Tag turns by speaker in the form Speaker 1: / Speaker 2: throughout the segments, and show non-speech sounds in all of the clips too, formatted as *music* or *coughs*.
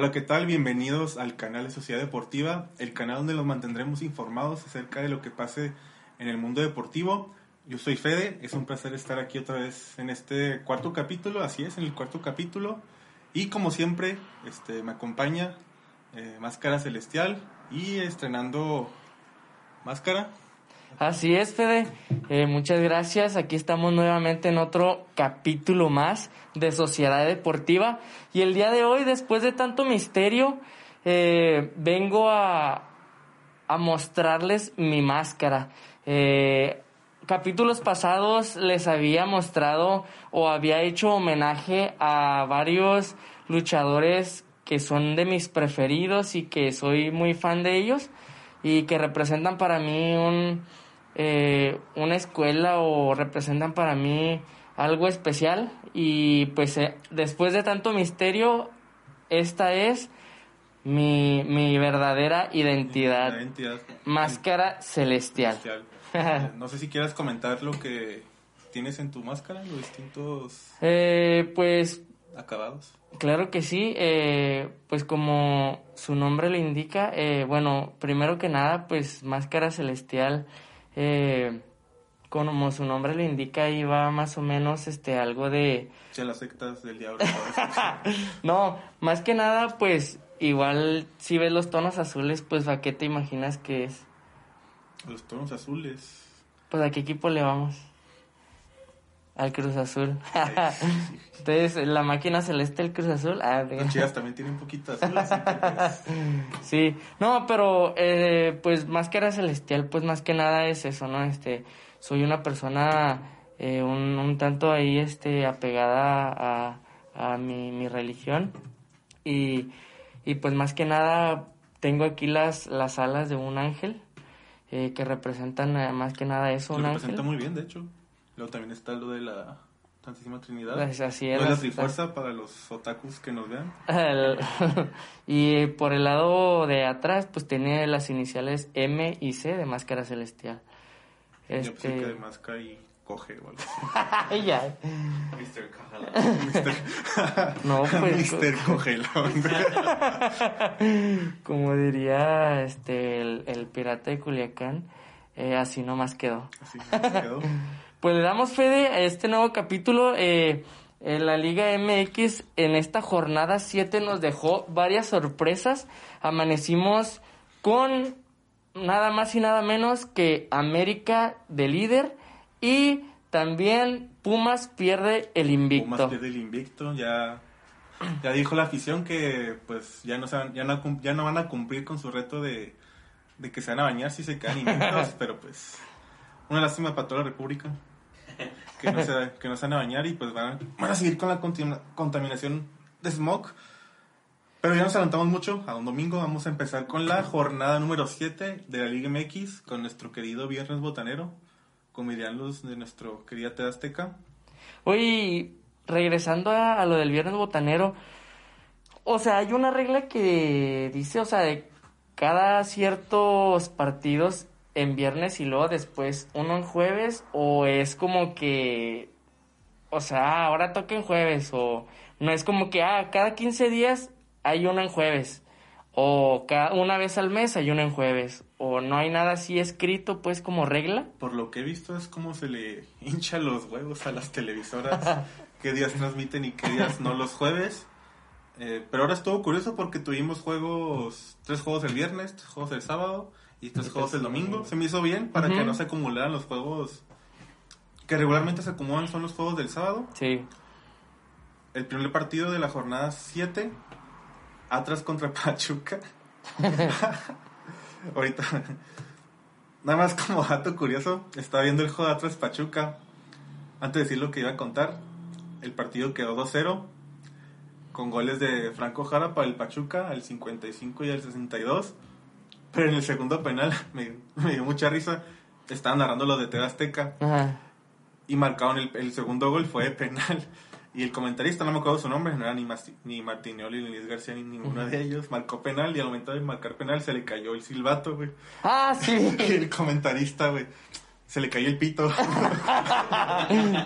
Speaker 1: Hola, ¿qué tal? Bienvenidos al canal de Sociedad Deportiva, el canal donde los mantendremos informados acerca de lo que pase en el mundo deportivo. Yo soy Fede, es un placer estar aquí otra vez en este cuarto capítulo, así es, en el cuarto capítulo. Y como siempre, este, me acompaña eh, Máscara Celestial y estrenando Máscara.
Speaker 2: Así es, Fede. Eh, muchas gracias. Aquí estamos nuevamente en otro capítulo más de Sociedad Deportiva. Y el día de hoy, después de tanto misterio, eh, vengo a, a mostrarles mi máscara. Eh, capítulos pasados les había mostrado o había hecho homenaje a varios luchadores que son de mis preferidos y que soy muy fan de ellos y que representan para mí un, eh, una escuela o representan para mí algo especial y pues eh, después de tanto misterio esta es mi, mi verdadera identidad,
Speaker 1: Identidad.
Speaker 2: máscara celestial.
Speaker 1: Celestial. *laughs* No sé si quieras comentar lo que tienes en tu máscara, los distintos
Speaker 2: Eh, pues
Speaker 1: acabados.
Speaker 2: Claro que sí, eh, pues como su nombre lo indica, eh, bueno, primero que nada, pues Máscara Celestial, eh, como su nombre lo indica, ahí va más o menos este algo de...
Speaker 1: Ya las sectas del diablo. *laughs*
Speaker 2: No, más que nada, pues igual si ves los tonos azules, pues a qué te imaginas que es.
Speaker 1: Los tonos azules.
Speaker 2: Pues a qué equipo le vamos. Al Cruz Azul. Entonces, la máquina celeste, el Cruz Azul. Ah, de-
Speaker 1: chivas también tienen un poquito azul, así que pues, *laughs*
Speaker 2: Sí, no, pero eh, pues máscara celestial, pues más que nada es eso, ¿no? Este, soy una persona eh, un, un tanto ahí, este, apegada a, a mi, mi religión y, y pues más que nada tengo aquí las, las alas de un ángel eh, que representan eh, más que nada eso, un
Speaker 1: lo
Speaker 2: ángel.
Speaker 1: representa muy bien, de hecho. Luego también está lo de la Santísima Trinidad.
Speaker 2: Pues así es,
Speaker 1: la Trifuerza para los otakus que nos vean. *laughs*
Speaker 2: Y por el lado de atrás, pues tiene las iniciales M y C de máscara celestial.
Speaker 1: Yo pensé que
Speaker 2: Este.
Speaker 1: de máscara y coge o algo así. *laughs*
Speaker 2: ya.
Speaker 3: Mr.
Speaker 1: Mister... *laughs*
Speaker 2: No, pues.
Speaker 1: Cogelón.
Speaker 2: Como diría este el, el pirata de Culiacán, eh, así nomás quedó.
Speaker 1: Así se quedó.
Speaker 2: Pues le damos fe de a este nuevo capítulo. eh, en la Liga MX en esta jornada 7 nos dejó varias sorpresas. Amanecimos con nada más y nada menos que América de líder y también Pumas pierde el invicto.
Speaker 1: Pumas pierde el invicto. Ya, ya dijo la afición que pues ya no, se van, ya, no, ya no van a cumplir con su reto de, de que se van a bañar si se quedan invictos. *laughs* pero pues una lástima para toda la República. Que no, se, que no se van a bañar y pues van van a seguir con la contamina- contaminación de smog. Pero ya nos adelantamos mucho. A un domingo vamos a empezar con la jornada número 7 de la Liga MX con nuestro querido Viernes Botanero. Dirían los de nuestro querida Ted Azteca.
Speaker 2: Oye, regresando a, a lo del viernes botanero, o sea, hay una regla que dice, o sea, de cada ciertos partidos en viernes y luego después uno en jueves, o es como que, o sea, ahora toca en jueves, o no es como que, ah, cada 15 días hay uno en jueves, o cada, una vez al mes hay uno en jueves, o no hay nada así escrito, pues, como regla.
Speaker 1: Por lo que he visto es como se le *laughs* hincha los huevos a las televisoras, qué días transmiten y qué días no los jueves. Eh, pero ahora estuvo curioso porque tuvimos juegos, tres juegos el viernes, tres juegos el sábado y tres
Speaker 2: Y
Speaker 1: juegos el domingo. Se me hizo bien para que no se acumularan los juegos que regularmente se acumulan son los juegos del sábado.
Speaker 2: Sí.
Speaker 1: El primer partido de la jornada 7, Atlas contra *laughs* Pachuca. *laughs* Ahorita, nada más como dato curioso, estaba viendo el juego de Atlas Pachuca. Antes de decir lo que iba a contar, el partido quedó 2-0, con goles de Franco Jara para el Pachuca al 55 y al 62. Pero en el segundo penal, *laughs* me, me dio mucha risa, estaban narrando los de TV Azteca
Speaker 2: Ajá.
Speaker 1: y marcaron el, el segundo gol, fue de penal. *laughs* Y el comentarista, no me acuerdo su nombre, no era ni, Masti- ni Martinoli, ni Luis García, ni ninguno de ellos. Marcó penal y al momento de marcar penal se le cayó el silbato, güey.
Speaker 2: Ah, sí. *laughs*
Speaker 1: Y el comentarista, güey, se le cayó el pito.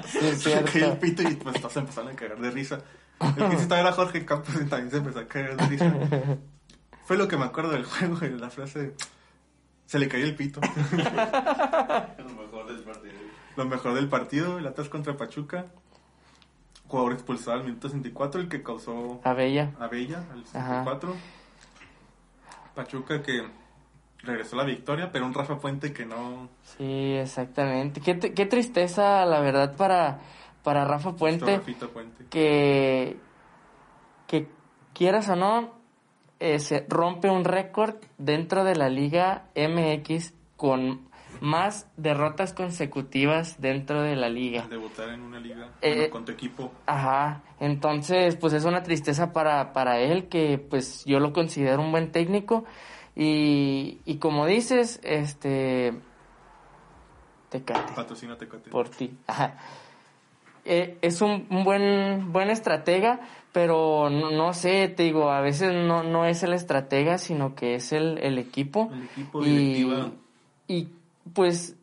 Speaker 2: Sí,
Speaker 1: se le cayó el pito y pues todos se empezaron a cagar de risa. El que sí estaba era Jorge Campos y también se empezó a caer de risa. Fue lo que me acuerdo del *laughs* juego, güey, la frase... Se le cayó el pito. *laughs*
Speaker 3: Lo mejor del partido.
Speaker 1: Lo mejor del partido, el Atlas contra Pachuca. Jugador expulsado al minuto 64, el que causó
Speaker 2: Abella.
Speaker 1: a Bella al 64. Pachuca que regresó la victoria, pero un Rafa Puente que no...
Speaker 2: Sí, exactamente. Qué, qué tristeza, la verdad, para, para Rafa Puente.
Speaker 1: Puente.
Speaker 2: que, que quieras o no, eh, se rompe un récord dentro de la Liga MX con más derrotas consecutivas dentro de la liga.
Speaker 1: Debutar en una liga
Speaker 2: Eh,
Speaker 1: bueno, con tu equipo.
Speaker 2: Ajá, entonces pues es una tristeza para, para él que pues yo lo considero un buen técnico y, y como dices, este... Tecate
Speaker 1: Patrocina Tecate.
Speaker 2: por ti. Ajá. Eh, es un, un buen, buen estratega, pero no, no sé, te digo, a veces no, no es el estratega, sino que es el, el equipo.
Speaker 1: El equipo, directiva.
Speaker 2: y pues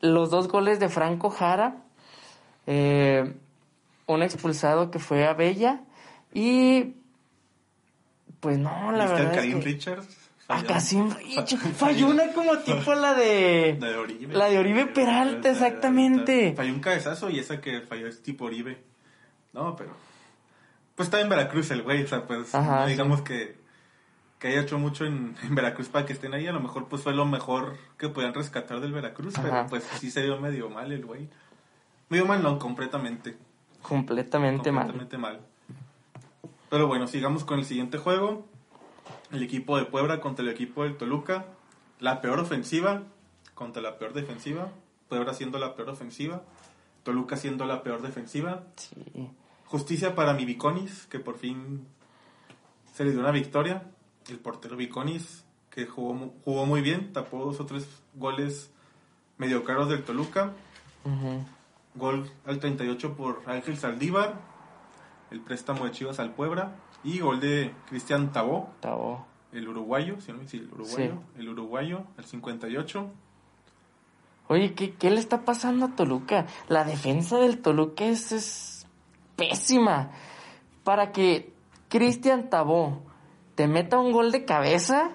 Speaker 2: los dos goles de Franco Jara, eh, un expulsado que fue a Bella y pues no, la
Speaker 1: ¿Viste al
Speaker 2: verdad es
Speaker 1: Karim
Speaker 2: que...
Speaker 1: Richards?
Speaker 2: A
Speaker 1: Falló. Fa-
Speaker 2: Richards. Falló una como tipo la de...
Speaker 1: La de Oribe.
Speaker 2: La de Oribe Peralta, exactamente.
Speaker 1: Falló un cabezazo y esa que falló es tipo Oribe. No, pero. Pues está en Veracruz el güey, o sea, pues
Speaker 2: Ajá, sí.
Speaker 1: digamos que, que haya hecho mucho en, *laughs* en Veracruz para que estén ahí. A lo mejor pues fue lo mejor que podían rescatar del Veracruz,
Speaker 2: Ajá.
Speaker 1: pero pues sí se dio medio mal el güey. Medio mal, no, completamente.
Speaker 2: Completamente mal.
Speaker 1: completamente mal. Pero bueno, sigamos con el siguiente juego. El equipo de Puebla contra el equipo del Toluca. La peor ofensiva contra la peor defensiva. Puebla siendo la peor ofensiva. Toluca siendo la peor defensiva.
Speaker 2: Sí.
Speaker 1: Justicia para mi Viconis, que por fin se le dio una victoria. El portero Viconis, que jugó, jugó muy bien, tapó dos o tres goles medio caros del Toluca. Gol al 38 por Ángel Saldívar, el préstamo de Chivas al Puebla. Y gol de Cristian Tabó,
Speaker 2: Tabo.
Speaker 1: el uruguayo, si no me sí, el uruguayo, el uruguayo, al 58.
Speaker 2: Oye, ¿qué, ¿qué le está pasando a Toluca? La defensa del Toluca es, es pésima. Para que Cristian Tabó te meta un gol de cabeza,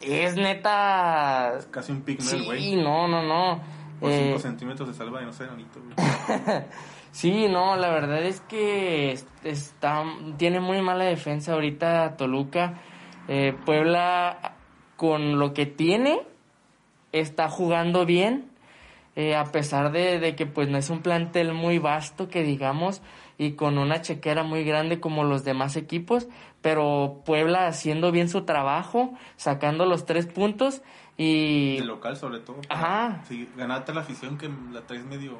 Speaker 2: es neta...
Speaker 1: Casi un
Speaker 2: Sí,
Speaker 1: güey.
Speaker 2: no, no, no.
Speaker 1: Por 5
Speaker 2: Eh,
Speaker 1: centímetros de salva de no sé, Anito, güey. *laughs*
Speaker 2: Sí, no, la verdad es que es- está, tiene muy mala defensa ahorita Toluca. Eh, Puebla, con lo que tiene, está jugando bien, eh, a pesar de, de que pues no es un plantel muy vasto, que digamos, y con una chequera muy grande como los demás equipos, pero Puebla haciendo bien su trabajo, sacando los tres puntos y...
Speaker 1: De local, sobre todo.
Speaker 2: Ajá.
Speaker 1: Sí, ganarte la afición que la traes medio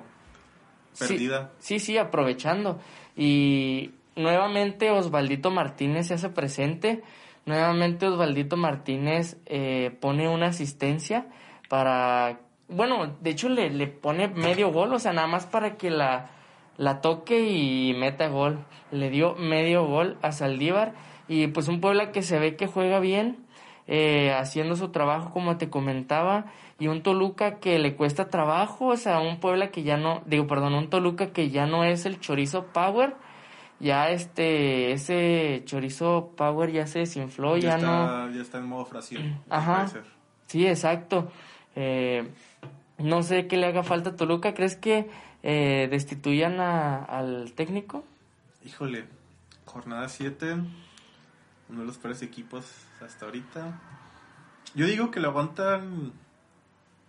Speaker 2: Sí,
Speaker 1: perdida.
Speaker 2: Sí, sí, aprovechando. Y nuevamente Osvaldito Martínez se hace presente. Nuevamente Osvaldito Martínez eh, pone una asistencia para... Bueno, de hecho le, le pone medio gol, o sea, nada más para que la, la toque y meta gol. Le dio medio gol a Saldívar. Y pues un Puebla que se ve que juega bien, eh, haciendo su trabajo como te comentaba y un Toluca que le cuesta trabajo, o sea, un Puebla que ya no, digo, perdón, un Toluca que ya no es el chorizo power, ya este, ese chorizo power ya se desinfló, ya,
Speaker 1: está,
Speaker 2: no,
Speaker 1: ya está en modo fracción.
Speaker 2: Ajá. sí, exacto, eh, no sé qué le haga falta a Toluca, ¿crees que eh, destituyan a- al técnico?
Speaker 1: Híjole, jornada 7, uno de los peores equipos hasta ahorita. Yo digo que lo aguantan,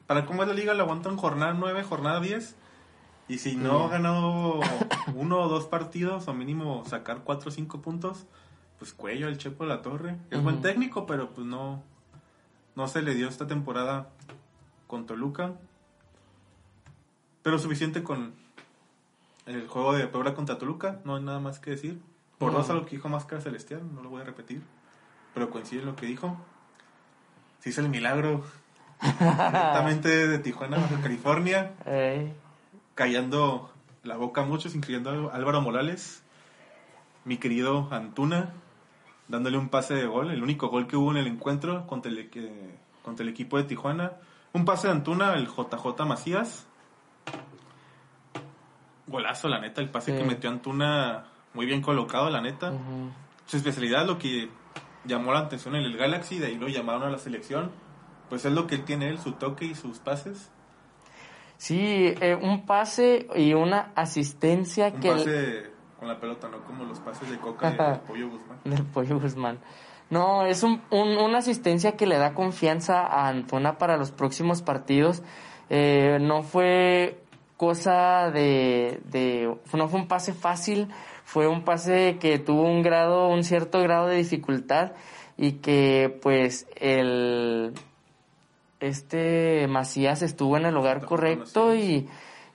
Speaker 1: para cómo es la liga, lo aguantan jornada 9, jornada 10. Y si no ha ganado *coughs* uno o dos partidos, o mínimo sacar 4 o 5 puntos, pues cuello al Chepo de la Torre. Es buen técnico, pero pues no, no se le dio esta temporada con Toluca. Pero suficiente con el juego de Puebla contra Toluca, no hay nada más que decir. Por
Speaker 2: No.
Speaker 1: dos a lo que dijo Máscara Celestial, no lo voy a repetir. Pero coincide en lo que dijo. Se hizo el milagro. *laughs* Directamente de Tijuana, Baja California. Callando la boca a muchos, incluyendo a Álvaro Morales. Mi querido Antuna. Dándole un pase de gol. El único gol que hubo en el encuentro contra el, contra el equipo de Tijuana. Un pase de Antuna, el JJ Macías. Golazo, la neta. El pase
Speaker 2: Sí.
Speaker 1: que metió Antuna muy bien colocado, la neta. Su especialidad, lo que llamó la atención en el Galaxy, de ahí lo llamaron a la selección. Pues es lo que él tiene él, su toque y sus pases.
Speaker 2: Sí, eh, un pase y una asistencia
Speaker 1: Un
Speaker 2: que el-
Speaker 1: pase con la pelota, no como los pases de Coca y de *laughs* Pollo Guzmán.
Speaker 2: del Pollo Guzmán. No, es un, un- una asistencia que le da confianza a Antuna para los próximos partidos. Eh, no fue cosa de, de, no fue un pase fácil, fue un pase que tuvo un grado, un cierto grado de dificultad y que pues el este Macías estuvo en el lugar correcto y,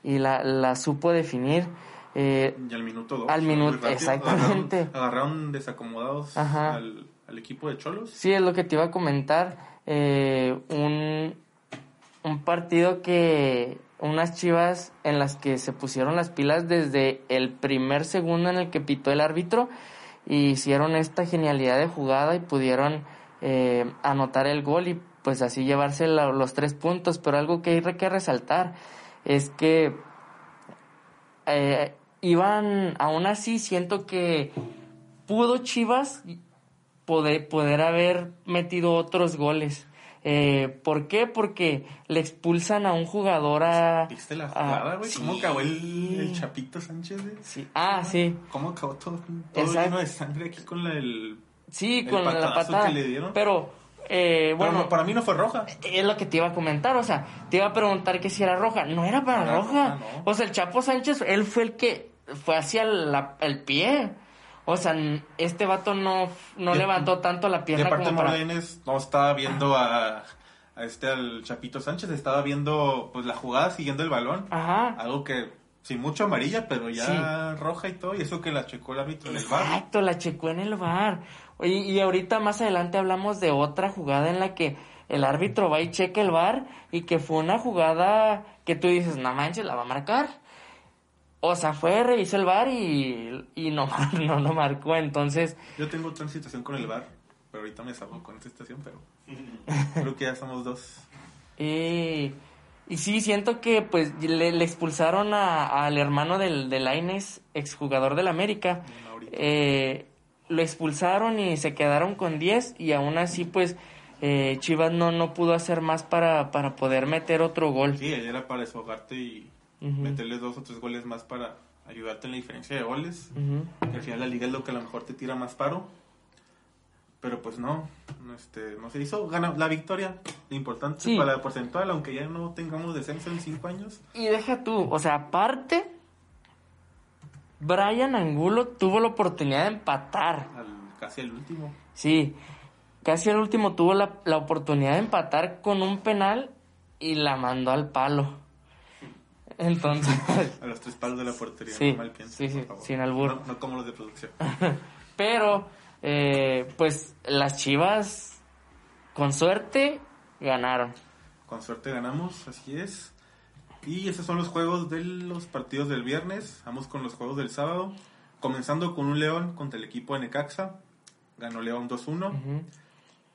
Speaker 2: y la, la supo definir. Eh,
Speaker 1: Y al minuto dos.
Speaker 2: Al minuto- exactamente.
Speaker 1: Agarraron, agarraron desacomodados al, al equipo de Cholos.
Speaker 2: Sí, es lo que te iba a comentar. Eh, un, un partido que. Unas chivas en las que se pusieron las pilas desde el primer segundo en el que pitó el árbitro y hicieron esta genialidad de jugada y pudieron eh, anotar el gol y pues así llevarse los tres puntos. Pero algo que hay que resaltar es que eh, iban, aún así siento que pudo Chivas poder haber metido otros goles. Eh, ¿Por qué? Porque le expulsan a un jugador a...
Speaker 1: ¿Viste la jugada, güey? ¿Cómo
Speaker 2: sí.
Speaker 1: acabó el, el Chapito Sánchez, güey?
Speaker 2: Sí. Ah, sí.
Speaker 1: ¿Cómo acabó todo, todo lleno de sangre aquí con la, el...
Speaker 2: Sí,
Speaker 1: El
Speaker 2: con la patada.
Speaker 1: que le dieron.
Speaker 2: Pero, eh,
Speaker 1: Bueno, para mí no fue roja.
Speaker 2: es lo que te iba a comentar, o sea, te iba a preguntar que si era roja. No era para
Speaker 1: No
Speaker 2: roja.
Speaker 1: no.
Speaker 2: O sea, el Chapo Sánchez, él fue el que fue hacia la- el pie. O sea, este vato no, no
Speaker 1: Y-
Speaker 2: levantó tanto la
Speaker 1: Y
Speaker 2: pierna
Speaker 1: aparte
Speaker 2: como para...
Speaker 1: Morales no estaba viendo a, a este, al Chapito Sánchez, estaba viendo pues la jugada, siguiendo el balón.
Speaker 2: Ajá.
Speaker 1: Algo que, sin mucho amarilla, pero ya roja y todo. Y eso que la checó el árbitro en el bar.
Speaker 2: Exacto, la checó en el bar. Oye, y ahorita más adelante hablamos de otra jugada en la que el árbitro va y checa el bar y que fue una jugada que tú dices, no manches, la va a marcar. O sea, fue, revisó el bar y, y no, *laughs* no, no marcó. Entonces,
Speaker 1: Yo tengo otra situación con el bar, pero ahorita me salgo con esta situación, pero *laughs* creo que ya somos dos.
Speaker 2: y, y sí, siento que pues le, le expulsaron a- al hermano del, del Lainez, exjugador del América. Eh, lo expulsaron y se quedaron con 10 y aún así pues eh, Chivas no, no pudo hacer más para, para poder meter otro gol.
Speaker 1: Sí, era para desahogarte y
Speaker 2: Ujú.
Speaker 1: meterle dos o tres goles más para ayudarte en la diferencia de goles. Al final la liga es lo que a lo mejor te tira más paro. Pero pues no, no, este, no se hizo. Gana la victoria, importante
Speaker 2: Sí.
Speaker 1: para la porcentual, aunque ya no tengamos descenso en cinco años.
Speaker 2: Y deja tú, o sea, aparte, Brian Angulo tuvo la oportunidad de empatar.
Speaker 1: Al, casi al último.
Speaker 2: Sí, casi al último tuvo la, la oportunidad de empatar con un penal y la mandó al palo. Entonces,
Speaker 1: A los tres palos de la portería.
Speaker 2: Sí,
Speaker 1: no mal piensen,
Speaker 2: sí, sí, sin albur.
Speaker 1: No, no como los de producción. *laughs*
Speaker 2: pero, eh, pues las Chivas, con suerte, ganaron.
Speaker 1: Con suerte ganamos, así es. Y esos son los juegos de los partidos del viernes. Vamos con los juegos del sábado. Comenzando con un León contra el equipo de Necaxa. Ganó León 2-1.
Speaker 2: Ujú.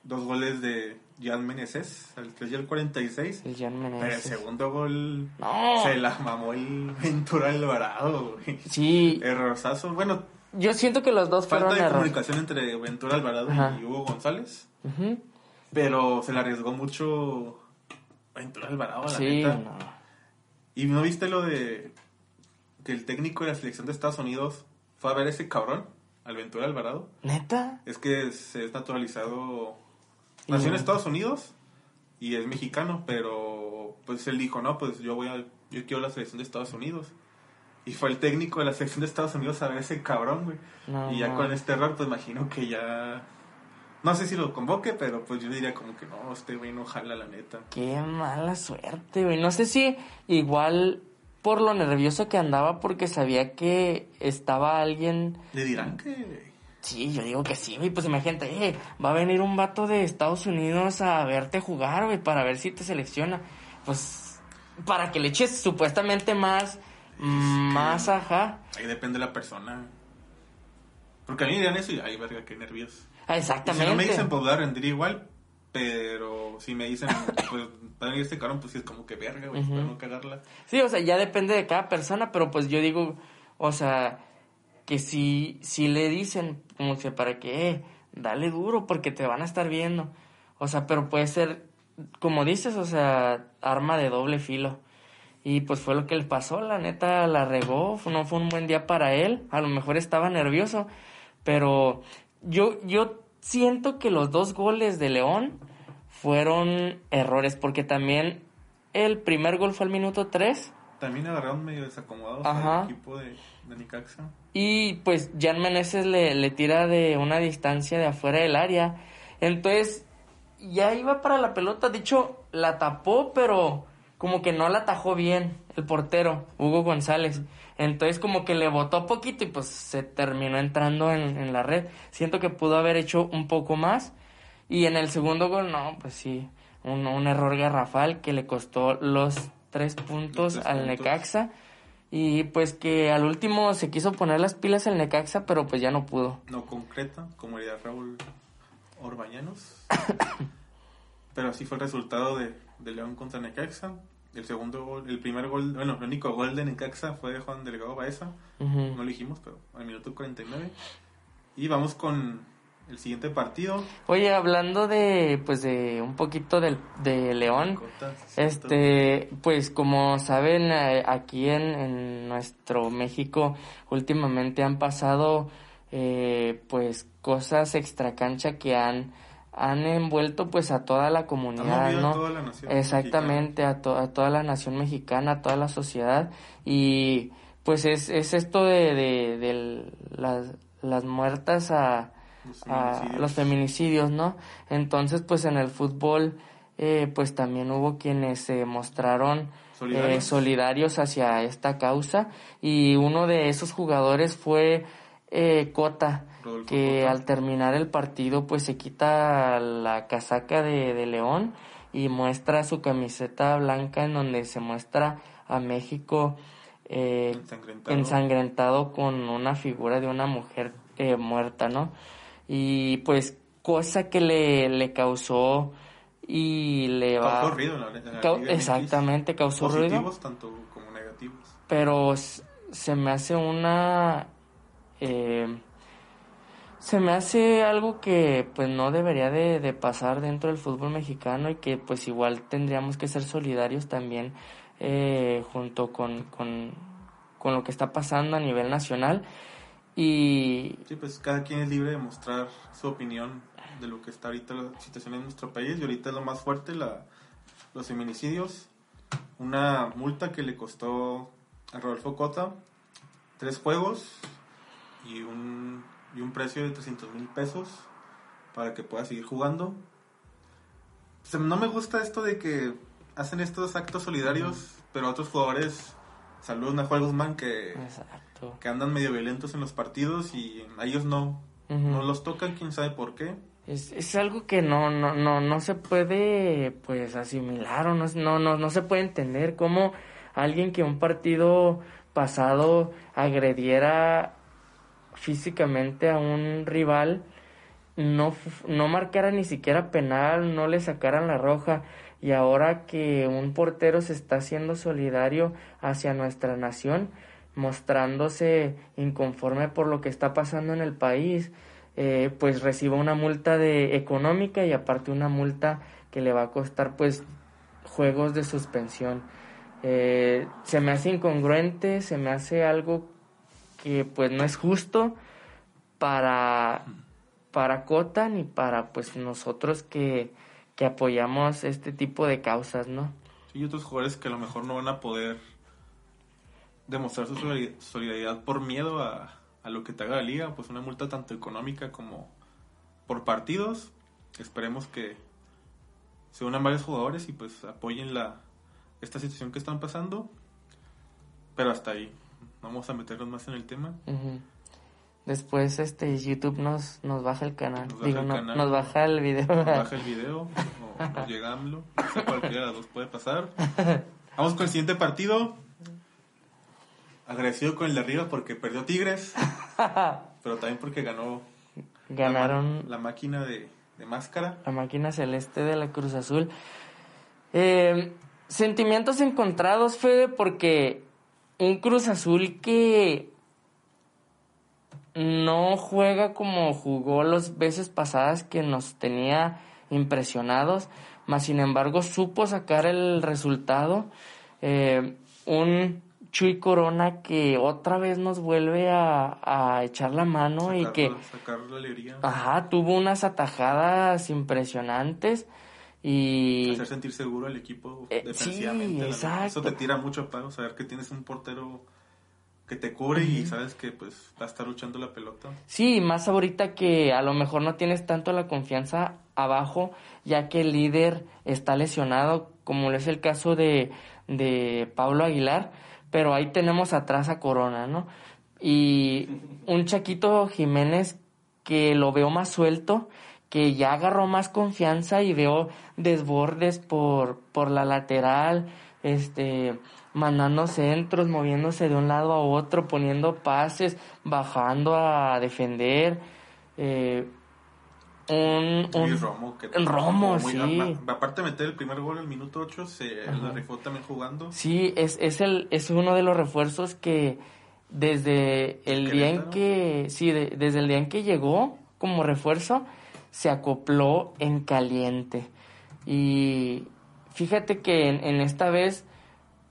Speaker 1: Dos goles de Jan Meneses, al 3 y al 46.
Speaker 2: El Jan
Speaker 1: Pero el
Speaker 2: Meneses.
Speaker 1: segundo gol
Speaker 2: No.
Speaker 1: se la mamó el Ventura Alvarado. güey.
Speaker 2: Sí,
Speaker 1: Errorzazo. Bueno,
Speaker 2: yo siento que los dos
Speaker 1: falta
Speaker 2: fueron
Speaker 1: de
Speaker 2: error.
Speaker 1: comunicación entre Ventura Alvarado
Speaker 2: Ajá.
Speaker 1: y Hugo González.
Speaker 2: Ujú.
Speaker 1: Pero se le arriesgó mucho Ventura Alvarado, la
Speaker 2: Sí,
Speaker 1: neta.
Speaker 2: no.
Speaker 1: ¿Y no viste lo de que el técnico de la selección de Estados Unidos fue a ver a ese cabrón, al Ventura Alvarado?
Speaker 2: ¿Neta?
Speaker 1: Es que se es naturalizado. Nació en Estados Unidos y es mexicano, pero pues él dijo, no, pues yo voy a. Yo quiero la selección de Estados Unidos. Y fue el técnico de la selección de Estados Unidos a ver ese cabrón, güey.
Speaker 2: No,
Speaker 1: y ya
Speaker 2: no.
Speaker 1: con este error, pues imagino que ya. No sé si lo convoque, pero pues yo diría como que no, este güey no jala la neta.
Speaker 2: Qué mala suerte, güey. No sé si igual por lo nervioso que andaba porque sabía que estaba alguien...
Speaker 1: Le dirán que.
Speaker 2: Sí, yo digo que sí, güey. Pues imagínate, eh, va a venir un vato de Estados Unidos a verte jugar, güey, para ver si te selecciona. Pues para que le eches supuestamente más... Más, ajá.
Speaker 1: Ahí depende de la persona. Porque a mí me dirían eso y, ay, verga, qué nervios.
Speaker 2: Ah,
Speaker 1: Y
Speaker 2: Exactamente.
Speaker 1: si no me dicen, pues a rendir igual. Pero si me dicen, *laughs* pues va a este cabrón, pues sí es como que verga, güey,
Speaker 2: Ujú.
Speaker 1: para no cagarla.
Speaker 2: Sí, o sea, ya depende de cada persona, pero pues yo digo, o sea, que si, si le dicen, como que para que, eh, dale duro porque te van a estar viendo. O sea, pero puede ser, como dices, o sea, arma de doble filo. Y pues fue lo que le pasó, la neta la regó, no fue un buen día para él, a lo mejor estaba nervioso, pero yo, yo siento que los dos goles de León fueron errores, porque también el primer gol fue al minuto 3.
Speaker 1: También agarraron medio desacomodados
Speaker 2: Ajá.
Speaker 1: al equipo de, de Necaxa.
Speaker 2: Y pues Jan Meneses le, le tira de una distancia de afuera del área. Entonces ya iba para la pelota. De hecho, la tapó, pero como que no la atajó bien el portero, Hugo González. Entonces como que le botó poquito y pues se terminó entrando en, en la red. Siento que pudo haber hecho un poco más. Y en el segundo gol, no, pues sí, un, un error garrafal que le costó los tres puntos
Speaker 1: tres
Speaker 2: al
Speaker 1: puntos.
Speaker 2: Necaxa. Y pues que al último se quiso poner las pilas el Necaxa, pero pues ya no pudo.
Speaker 1: No concreta, como diría Raúl Orbañanos. *coughs* Pero así fue el resultado de, de León contra Necaxa. El segundo gol, el primer gol, bueno, el único gol de Necaxa fue de Juan Delegado Baeza. No lo dijimos, pero al minuto 49. Y vamos con el siguiente partido.
Speaker 2: Oye, hablando de, pues de un poquito del, de León, este, pues como saben, eh, aquí en, en nuestro México últimamente han pasado, eh, pues cosas extracancha que han, han envuelto pues a toda la comunidad,
Speaker 1: a
Speaker 2: ¿no?
Speaker 1: toda la nación
Speaker 2: Exactamente, a, to- a toda la nación mexicana, a toda la sociedad. Y pues es, es esto de, de, de las, las muertas a,
Speaker 1: Los
Speaker 2: a
Speaker 1: feminicidios.
Speaker 2: los feminicidios, ¿no? Entonces, pues en el fútbol, eh, pues también hubo quienes se mostraron
Speaker 1: Solidarios.
Speaker 2: eh, solidarios hacia esta causa y uno de esos jugadores fue eh, Cota,
Speaker 1: Rodolfo
Speaker 2: que
Speaker 1: Cota.
Speaker 2: al terminar el partido pues se quita la casaca de, de León y muestra su camiseta blanca en donde se muestra a México eh,
Speaker 1: Ensangrentado.
Speaker 2: ensangrentado con una figura de una mujer eh, muerta, ¿no? Y pues cosa que le, le causó y le va...
Speaker 1: Causó ruido la, la
Speaker 2: exactamente, causó ruido.
Speaker 1: Positivos tanto como negativos.
Speaker 2: pero se me hace una eh, se me hace algo que pues no debería de, de pasar dentro del fútbol mexicano y que pues igual tendríamos que ser solidarios también eh, junto con, con, con lo que está pasando a nivel nacional y
Speaker 1: Sí, pues cada quien es libre de mostrar su opinión de lo que está ahorita la situación en nuestro país. Y ahorita es lo más fuerte, la, los feminicidios. Una multa que le costó a Rodolfo Cota tres juegos y un, y un precio de 300 mil pesos para que pueda seguir jugando. No me gusta esto de que hacen estos actos solidarios, pero otros jugadores, saludos a Juan Guzmán, que
Speaker 2: exacto.
Speaker 1: que andan medio violentos en los partidos y a ellos no, no los tocan, quién sabe por qué.
Speaker 2: Es, es algo que no, no, no, no se puede pues asimilar o no, no, no, no se puede entender cómo alguien que un partido pasado agrediera físicamente a un rival no, no marcara ni siquiera penal, no le sacaran la roja y ahora que un portero se está haciendo solidario hacia nuestra nación, mostrándose inconforme por lo que está pasando en el país, eh, pues reciba una multa de económica y aparte una multa que le va a costar pues juegos de suspensión. Eh, se me hace incongruente, se me hace algo que pues no es justo para para Cota ni para pues nosotros que, que apoyamos este tipo de causas, ¿no?
Speaker 1: Sí, y otros jugadores que a lo mejor no van a poder demostrar su solidar- solidaridad por miedo a, a lo que te haga la liga, pues una multa tanto económica como por partidos. Esperemos que se unan varios jugadores y pues apoyen la esta situación que están pasando. Pero hasta ahí. No Vamos a meternos más en el tema.
Speaker 2: Ujú. Después este YouTube nos, nos baja el canal.
Speaker 1: Nos baja
Speaker 2: Digo,
Speaker 1: el
Speaker 2: no,
Speaker 1: canal.
Speaker 2: nos baja el video.
Speaker 1: Nos baja el video o nos llega AMLO. Cualquiera de las dos puede pasar. Vamos con el siguiente partido. Agradecido con el de arriba porque perdió Tigres, pero también porque ganó
Speaker 2: Ganaron
Speaker 1: la, máquina de, de máscara.
Speaker 2: la máquina celeste de la Cruz Azul. Eh, sentimientos encontrados, Fede, porque un Cruz Azul que no juega como jugó las veces pasadas que nos tenía impresionados, mas sin embargo supo sacar el resultado. Eh, un Chuy Corona que otra vez nos vuelve a, a echar la mano y que
Speaker 1: sacar la alegría.
Speaker 2: ajá, tuvo unas atajadas impresionantes y
Speaker 1: Hacer sentir seguro al equipo
Speaker 2: Eh,
Speaker 1: defensivamente.
Speaker 2: sí,
Speaker 1: verdad. Eso
Speaker 2: exacto.
Speaker 1: te tira mucho paro, saber que tienes un portero que te cubre y sabes que pues va a estar luchando la pelota.
Speaker 2: Sí, más ahorita que a lo mejor no tienes tanto la confianza abajo, ya que el líder está lesionado, como es el caso de, de Pablo Aguilar, pero ahí tenemos atrás a Corona, ¿no? Y *laughs* un Chaquito Jiménez que lo veo más suelto, que ya agarró más confianza y veo desbordes por, por la lateral, este, mandando centros, moviéndose de un lado a otro, poniendo pases, bajando a defender. eh, un, un-
Speaker 1: Romo, que
Speaker 2: el Romo,
Speaker 1: muy-
Speaker 2: sí.
Speaker 1: a- Aparte de meter el primer gol al minuto 8, se la rifó también jugando.
Speaker 2: Sí, es, es, el, es uno de los refuerzos que desde el día en que, sí, de- desde el día en que llegó como refuerzo, se acopló en caliente. Y fíjate que en, en esta vez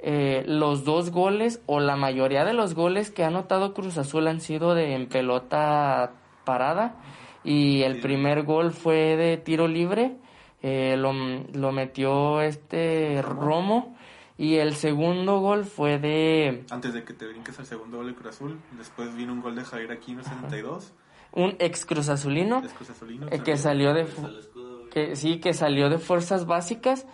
Speaker 2: eh, los dos goles o la mayoría de los goles que ha anotado Cruz Azul han sido de en pelota parada. Y el primer gol fue de tiro libre, eh, lo, lo metió este Romo. Y el segundo gol fue de
Speaker 1: Antes de que te brinques al segundo gol de Cruz Azul, después vino un gol de Javier Aquino 72,
Speaker 2: un ex Cruz Azulino
Speaker 1: es Cruz Azulino.
Speaker 2: eh, que salió de que sí que salió de fuerzas básicas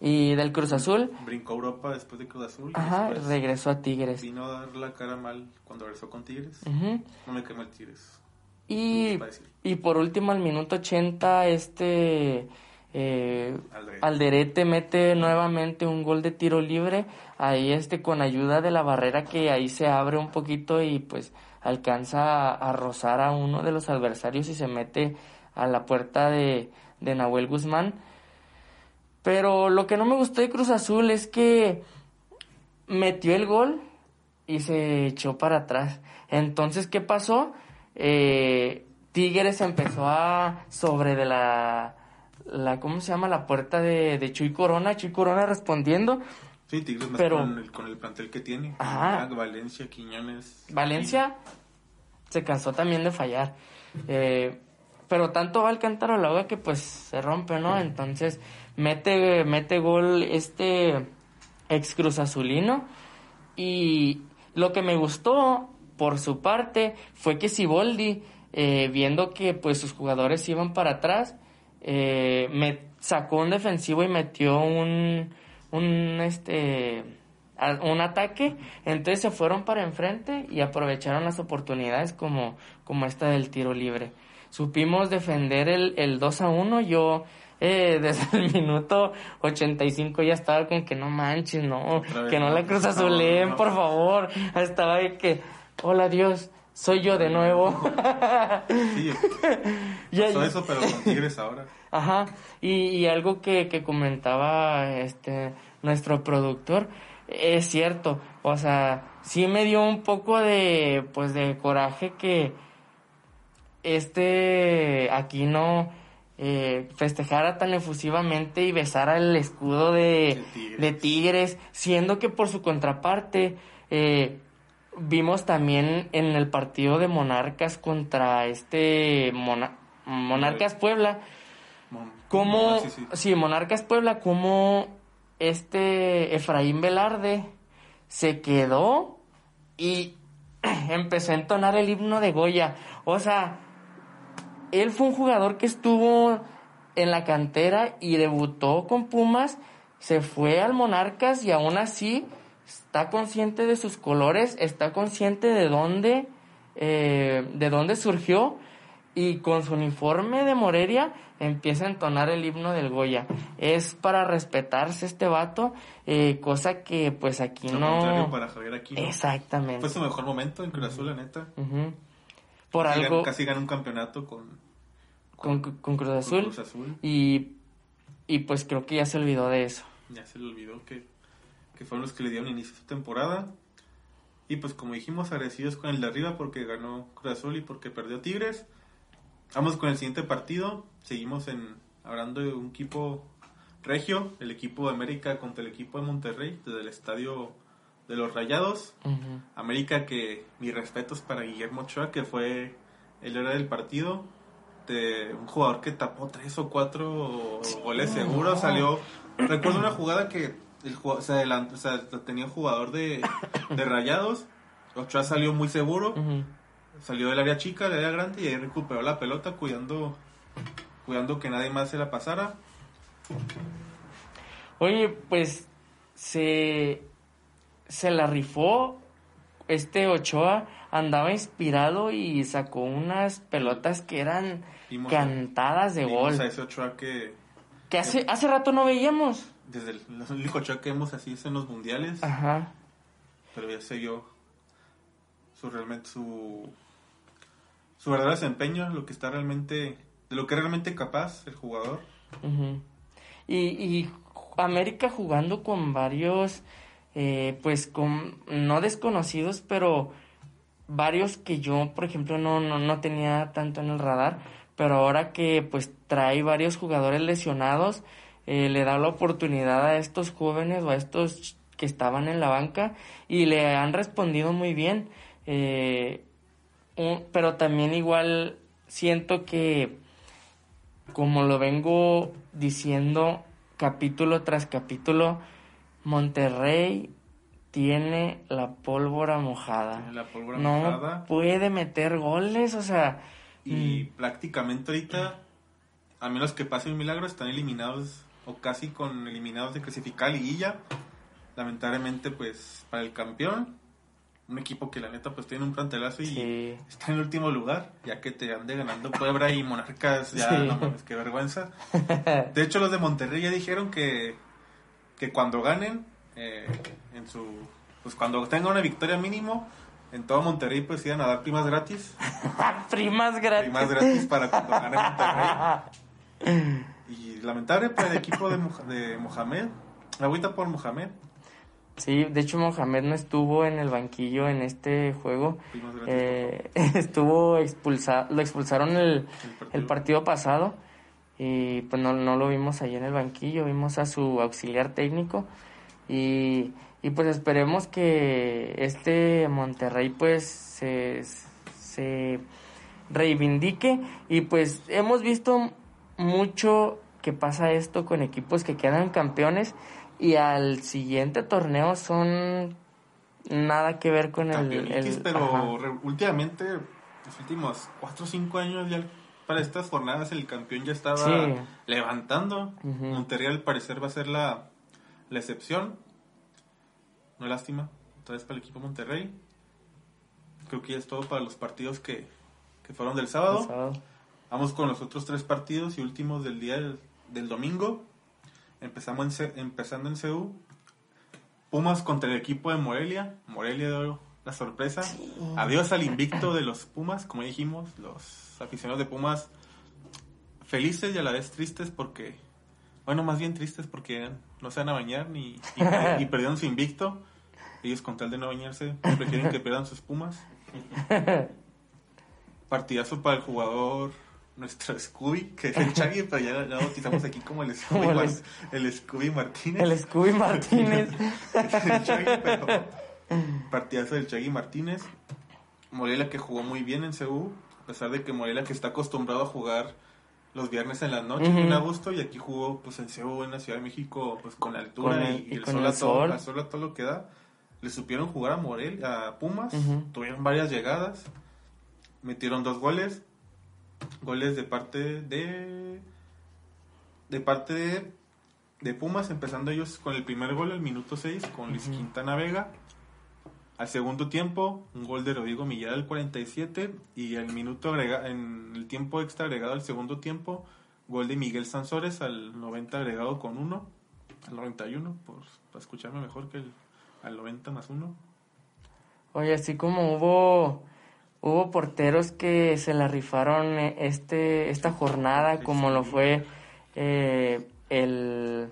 Speaker 2: y del Cruz Azul,
Speaker 1: Brincó Europa después de Cruz Azul.
Speaker 2: ajá, regresó a Tigres.
Speaker 1: Vino a dar la cara mal cuando regresó con Tigres.
Speaker 2: Ujú.
Speaker 1: No me quemó el Tigres.
Speaker 2: Y, y por último, al minuto 80, este eh,
Speaker 1: Alderete.
Speaker 2: Alderete mete nuevamente un gol de tiro libre. Ahí este con ayuda de la barrera que ahí se abre un poquito y pues alcanza a, a rozar a uno de los adversarios y se mete a la puerta de, de Nahuel Guzmán. Pero lo que no me gustó de Cruz Azul es que metió el gol y se echó para atrás. Entonces, ¿qué pasó? Eh, Tigres empezó a sobre de la, la ¿cómo se llama? La puerta de, de Chuy Corona. Chuy Corona respondiendo.
Speaker 1: Sí, Tigres más
Speaker 2: Pero-
Speaker 1: con, el, con el plantel que tiene.
Speaker 2: Ajá.
Speaker 1: Valencia, Quiñones.
Speaker 2: Valencia se cansó también de fallar. Eh, pero tanto va Alcántara al agua que pues se rompe, ¿no? Entonces mete, mete gol este ex Cruz Azulino. Y lo que me gustó por su parte fue que Siboldi, eh, viendo que pues sus jugadores iban para atrás, eh, me sacó un defensivo y metió un, un este un ataque, entonces se fueron para enfrente y aprovecharon las oportunidades como, como esta del tiro libre. Supimos defender el, el 2 a 1, yo eh, *laughs* desde el minuto 85 ya estaba con que no manches, no, que no
Speaker 1: no,
Speaker 2: la cruz
Speaker 1: favor,
Speaker 2: azuleen,
Speaker 1: no.
Speaker 2: por favor. Estaba de que, hola Dios, soy yo de nuevo. *laughs*
Speaker 1: Sí,
Speaker 2: Ya-
Speaker 1: pasó eso, pero con Tigres ahora.
Speaker 2: Ajá, y, y algo que, que comentaba este nuestro productor, es cierto, o sea, sí me dio un poco de, pues, de coraje que este Aquino eh, festejara tan efusivamente y besara el escudo de,
Speaker 1: Tigres.
Speaker 2: de Tigres, siendo que por su contraparte eh, vimos también en el partido de Monarcas contra este Mona- Monarcas Puebla,
Speaker 1: Mon-
Speaker 2: como,
Speaker 1: Ah, sí, sí.
Speaker 2: sí, Monarcas Puebla, como este Efraín Velarde se quedó y *clears throat* empezó a entonar el himno de Goya. O sea, él fue un jugador que estuvo en la cantera y debutó con Pumas, se fue al Monarcas y aún así está consciente de sus colores, está consciente de dónde, eh, de dónde surgió y con su uniforme de Morelia empieza a entonar el himno del Goya. Es para respetarse este vato, eh, cosa que pues aquí
Speaker 1: contrario
Speaker 2: no...
Speaker 1: para Javier Aquino.
Speaker 2: Exactamente.
Speaker 1: Fue su mejor momento en Cruz Azul, la neta.
Speaker 2: Por
Speaker 1: Casi
Speaker 2: algo
Speaker 1: Casi gana un campeonato con,
Speaker 2: con, con Cruz Azul.
Speaker 1: Cruz Azul.
Speaker 2: Y, y pues creo que ya se olvidó de eso.
Speaker 1: Ya se le olvidó que, que fueron los que le dieron inicio a su temporada. Y pues como dijimos, agradecidos con el de arriba porque ganó Cruz Azul y porque perdió Tigres. Vamos con el siguiente partido. Seguimos en hablando de un equipo regio, el equipo de América contra el equipo de Monterrey, desde el estadio de los Rayados. América que mis respetos para Guillermo Ochoa, que fue el héroe del partido. De un jugador que tapó tres o cuatro goles seguros, salió... Recuerdo una jugada que el se adelantó, o sea, tenía un jugador de, de Rayados. Ochoa salió muy seguro, salió del área chica, del área grande y ahí recuperó la pelota cuidando, cuidando que nadie más se la pasara.
Speaker 2: Oye, pues se, se la rifó este Ochoa, andaba inspirado y sacó unas pelotas que eran
Speaker 1: Vimos-
Speaker 2: cantadas de
Speaker 1: Vimos
Speaker 2: gol.
Speaker 1: a ese Ochoa que
Speaker 2: Que hace, hace rato no veíamos.
Speaker 1: desde el, *laughs* el único Ochoa que vemos así es en los mundiales.
Speaker 2: Ajá.
Speaker 1: pero ya se vio su realmente su su verdadero desempeño, lo que está realmente de lo que es realmente capaz el jugador.
Speaker 2: Y, y América jugando con varios, eh, pues con no desconocidos, pero varios que yo, por ejemplo, no, no, no tenía tanto en el radar, pero ahora que pues trae varios jugadores lesionados, eh, le da la oportunidad a estos jóvenes o a estos que estaban en la banca y le han respondido muy bien. Eh, pero también igual siento que como lo vengo diciendo capítulo tras capítulo, Monterrey tiene la pólvora mojada.
Speaker 1: La pólvora
Speaker 2: no
Speaker 1: mojada.
Speaker 2: puede meter goles, o sea,
Speaker 1: Y prácticamente ahorita, a menos que pase un milagro, están eliminados o casi con eliminados de clasificar liguilla. Lamentablemente, pues, para el campeón, un equipo que la neta pues tiene un plantelazo y
Speaker 2: Sí.
Speaker 1: está en el último lugar, ya que te ande ganando Puebla y Monarcas, ya
Speaker 2: Sí.
Speaker 1: no mames, qué vergüenza. De hecho, los de Monterrey ya dijeron que, que cuando ganen, eh, en su, pues cuando tengan una victoria mínimo, en todo Monterrey pues iban a dar primas gratis, *laughs*
Speaker 2: primas gratis.
Speaker 1: primas gratis para cuando gane *laughs* Monterrey. Y lamentable para el equipo de, de Mohamed, agüita por Mohamed,
Speaker 2: Sí, de hecho Mohamed no estuvo en el banquillo en este juego.
Speaker 1: gratis.
Speaker 2: Eh, *laughs* estuvo expulsado, lo expulsaron el, el partido pasado y pues no, no lo vimos ahí en el banquillo, vimos a su auxiliar técnico y, y pues esperemos que este Monterrey pues se, se reivindique y pues hemos visto mucho que pasa esto con equipos que quedan campeones y al siguiente torneo son nada que ver con el, el-
Speaker 1: pero
Speaker 2: ajá.
Speaker 1: últimamente, los últimos 4 o 5 años ya para estas jornadas el campeón ya estaba
Speaker 2: Sí.
Speaker 1: levantando.
Speaker 2: Ujú.
Speaker 1: Monterrey al parecer va a ser la, la excepción. No lástima, otra vez para el equipo Monterrey. Creo que ya es todo para los partidos que, que fueron del sábado.
Speaker 2: El sábado.
Speaker 1: Vamos con los otros tres partidos y últimos del día del, del domingo. Empezamos en, empezando en CU. Pumas contra el equipo de Morelia. Morelia dio la sorpresa. Adiós al invicto de los Pumas, como ya dijimos. Los aficionados de Pumas felices y a la vez tristes porque... Bueno, más bien tristes porque no se van a bañar ni, y, y *laughs* perdieron su invicto. Ellos con tal de no bañarse prefieren que pierdan sus Pumas. Partidazo para el jugador, nuestro Scooby, que es el Chagui, pero ya lo bautizamos aquí como el Scooby,
Speaker 2: Como el es-
Speaker 1: el Scooby Martínez.
Speaker 2: El Scooby Martínez. *laughs*
Speaker 1: El Chagui, pero partidazo del Chagui Martínez. Morelia que jugó muy bien en CU, a pesar de que Morelia que está acostumbrado a jugar los viernes en las noches
Speaker 2: Ujú.
Speaker 1: en agosto y aquí jugó pues en CU en la Ciudad de México pues con la altura
Speaker 2: Con el-
Speaker 1: y,
Speaker 2: y
Speaker 1: el
Speaker 2: con
Speaker 1: sol
Speaker 2: el
Speaker 1: a todo,
Speaker 2: sol.
Speaker 1: a todo lo que da. Le supieron jugar a Morelia, a Pumas, tuvieron varias llegadas, metieron dos goles, goles de parte de de parte de, de Pumas, empezando ellos con el primer gol al minuto 6 con Luis
Speaker 2: Ujú.
Speaker 1: Quintana Vega. Al segundo tiempo, un gol de Rodrigo Millar al 47 y al minuto agrega, en el tiempo extra agregado al segundo tiempo, gol de Miguel Sansores al 90 agregado con 1, al 91, por, para escucharme mejor que el, al 90 más 1.
Speaker 2: Oye, así como hubo hubo porteros que se la rifaron eh, este esta jornada, como lo fue eh, el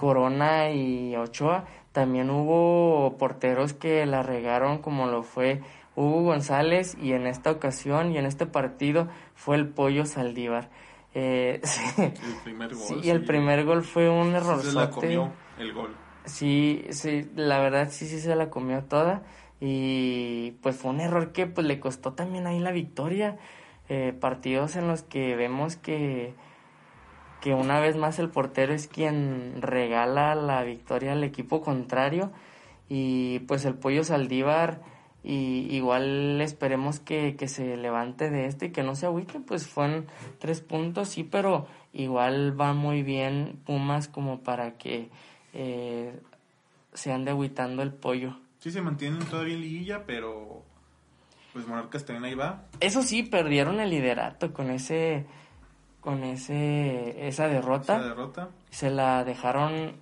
Speaker 2: Corona y Ochoa. También hubo porteros que la regaron como lo fue Hugo González y en esta ocasión y en este partido fue el Pollo Saldívar. Eh, *laughs* sí.
Speaker 1: El primer gol.
Speaker 2: Sí, el primer gol fue un error.
Speaker 1: Se la comió el gol.
Speaker 2: Sí, sí, la verdad sí, sí se la comió toda. Y pues fue un error que pues le costó también ahí la victoria. Eh, partidos en los que vemos que, que una vez más el portero es quien regala la victoria al equipo contrario. Y pues el pollo Saldívar y igual esperemos que, que se levante de esto y que no se agüite, pues fueron tres puntos, sí, pero igual va muy bien Pumas como para que eh, se ande agüitando el pollo.
Speaker 1: Sí, se mantienen todavía en liguilla, pero pues Monarcas también ahí va.
Speaker 2: Eso sí, perdieron el liderato con ese con ese esa derrota.
Speaker 1: Esa derrota.
Speaker 2: Se la dejaron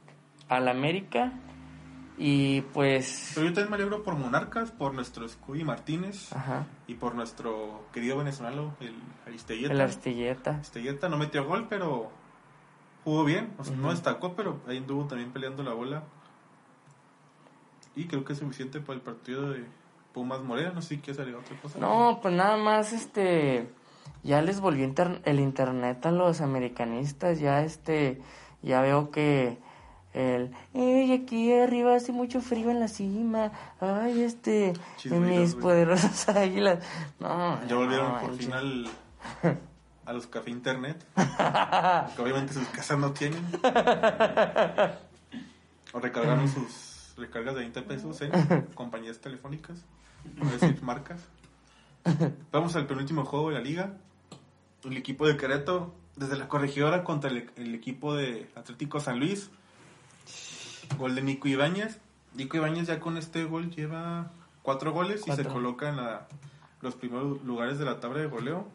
Speaker 2: al América y pues...
Speaker 1: Pero yo también me alegro por Monarcas, por nuestro Scooby Martínez
Speaker 2: Ajá.
Speaker 1: y por nuestro querido venezolano, el Aristelleta.
Speaker 2: El Arstilleta.
Speaker 1: Aristelleta no metió gol, pero jugó bien. O sea, no destacó, pero ahí anduvo también peleando la bola. Y creo que es suficiente para el partido de Pumas Morena. No sé si quieres agregar otra cosa.
Speaker 2: No, pues nada más, este, ya les volvió inter- el internet a los americanistas, ya este, ya veo que el, ey, aquí arriba hace mucho frío en la cima, ay, este,
Speaker 1: Chismitos,
Speaker 2: mis poderosas *laughs* águilas, no.
Speaker 1: Ya volvieron
Speaker 2: no,
Speaker 1: por fin al, a los café internet. *laughs* que obviamente sus casas no tienen. *laughs* O recargaron sus recargas de 20 pesos en compañías telefónicas. No decir marcas. Vamos al penúltimo juego de la liga. El equipo de Querétaro, desde la corregidora contra el, el equipo de Atlético San Luis. Gol de Nico Ibáñez. Nico Ibáñez ya con este gol lleva cuatro goles y se coloca en la- los primeros lugares de la tabla de goleo.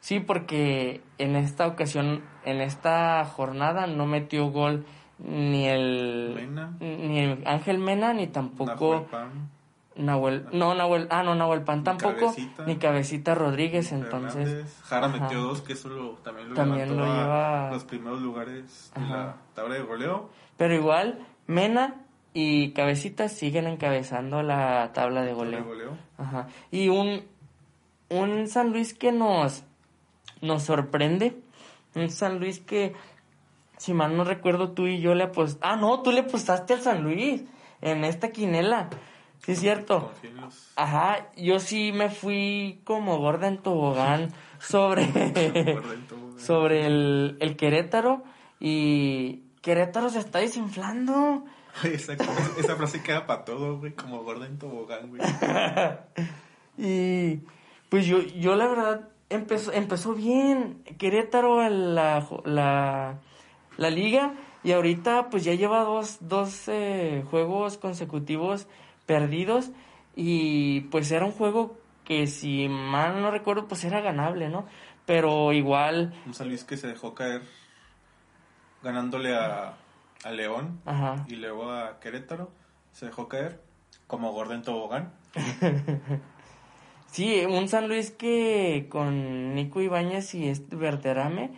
Speaker 2: Sí, porque en esta ocasión, en esta jornada no metió gol ni el
Speaker 1: Mena.
Speaker 2: ni el Ángel Mena ni tampoco
Speaker 1: Nahuel Pan,
Speaker 2: Nahuel, no Nahuel, ah no Nahuel Pan
Speaker 1: Ni
Speaker 2: tampoco
Speaker 1: Cabecita.
Speaker 2: ni Cabecita Rodríguez, entonces
Speaker 1: Fernández. Jara
Speaker 2: ajá.
Speaker 1: metió dos, que eso lo- también lo
Speaker 2: También lo
Speaker 1: a
Speaker 2: lleva-
Speaker 1: los primeros lugares de
Speaker 2: Ajá.
Speaker 1: la tabla de goleo.
Speaker 2: Pero igual, Mena y Cabecita siguen encabezando la tabla de
Speaker 1: tabla de
Speaker 2: goleo.
Speaker 1: goleo.
Speaker 2: Ajá. Y un, un San Luis que nos, nos sorprende. Un San Luis que, si mal no recuerdo, tú y yo le apostamos. Ah, no, tú le apostaste al San Luis en esta quinela. Sí, es cierto. Ajá, yo sí me fui como gorda en tobogán sobre, *laughs* *laughs* sobre el, el Querétaro. Y Querétaro se está desinflando. *laughs*
Speaker 1: Esa, esa frase queda para todo, güey, como gorda en tobogán, güey.
Speaker 2: Y pues yo, yo la verdad empezó, empezó bien Querétaro en la, la, la liga y ahorita pues ya lleva dos, dos eh, juegos consecutivos perdidos y pues era un juego que si mal no recuerdo pues era ganable, ¿no? Pero igual,
Speaker 1: Un San Luis que se dejó caer ganándole a, a León
Speaker 2: ajá,
Speaker 1: y luego a Querétaro. Se dejó caer como gorda en tobogán. *laughs*
Speaker 2: Sí, un San Luis que con Nico Ibáñez y este Verterame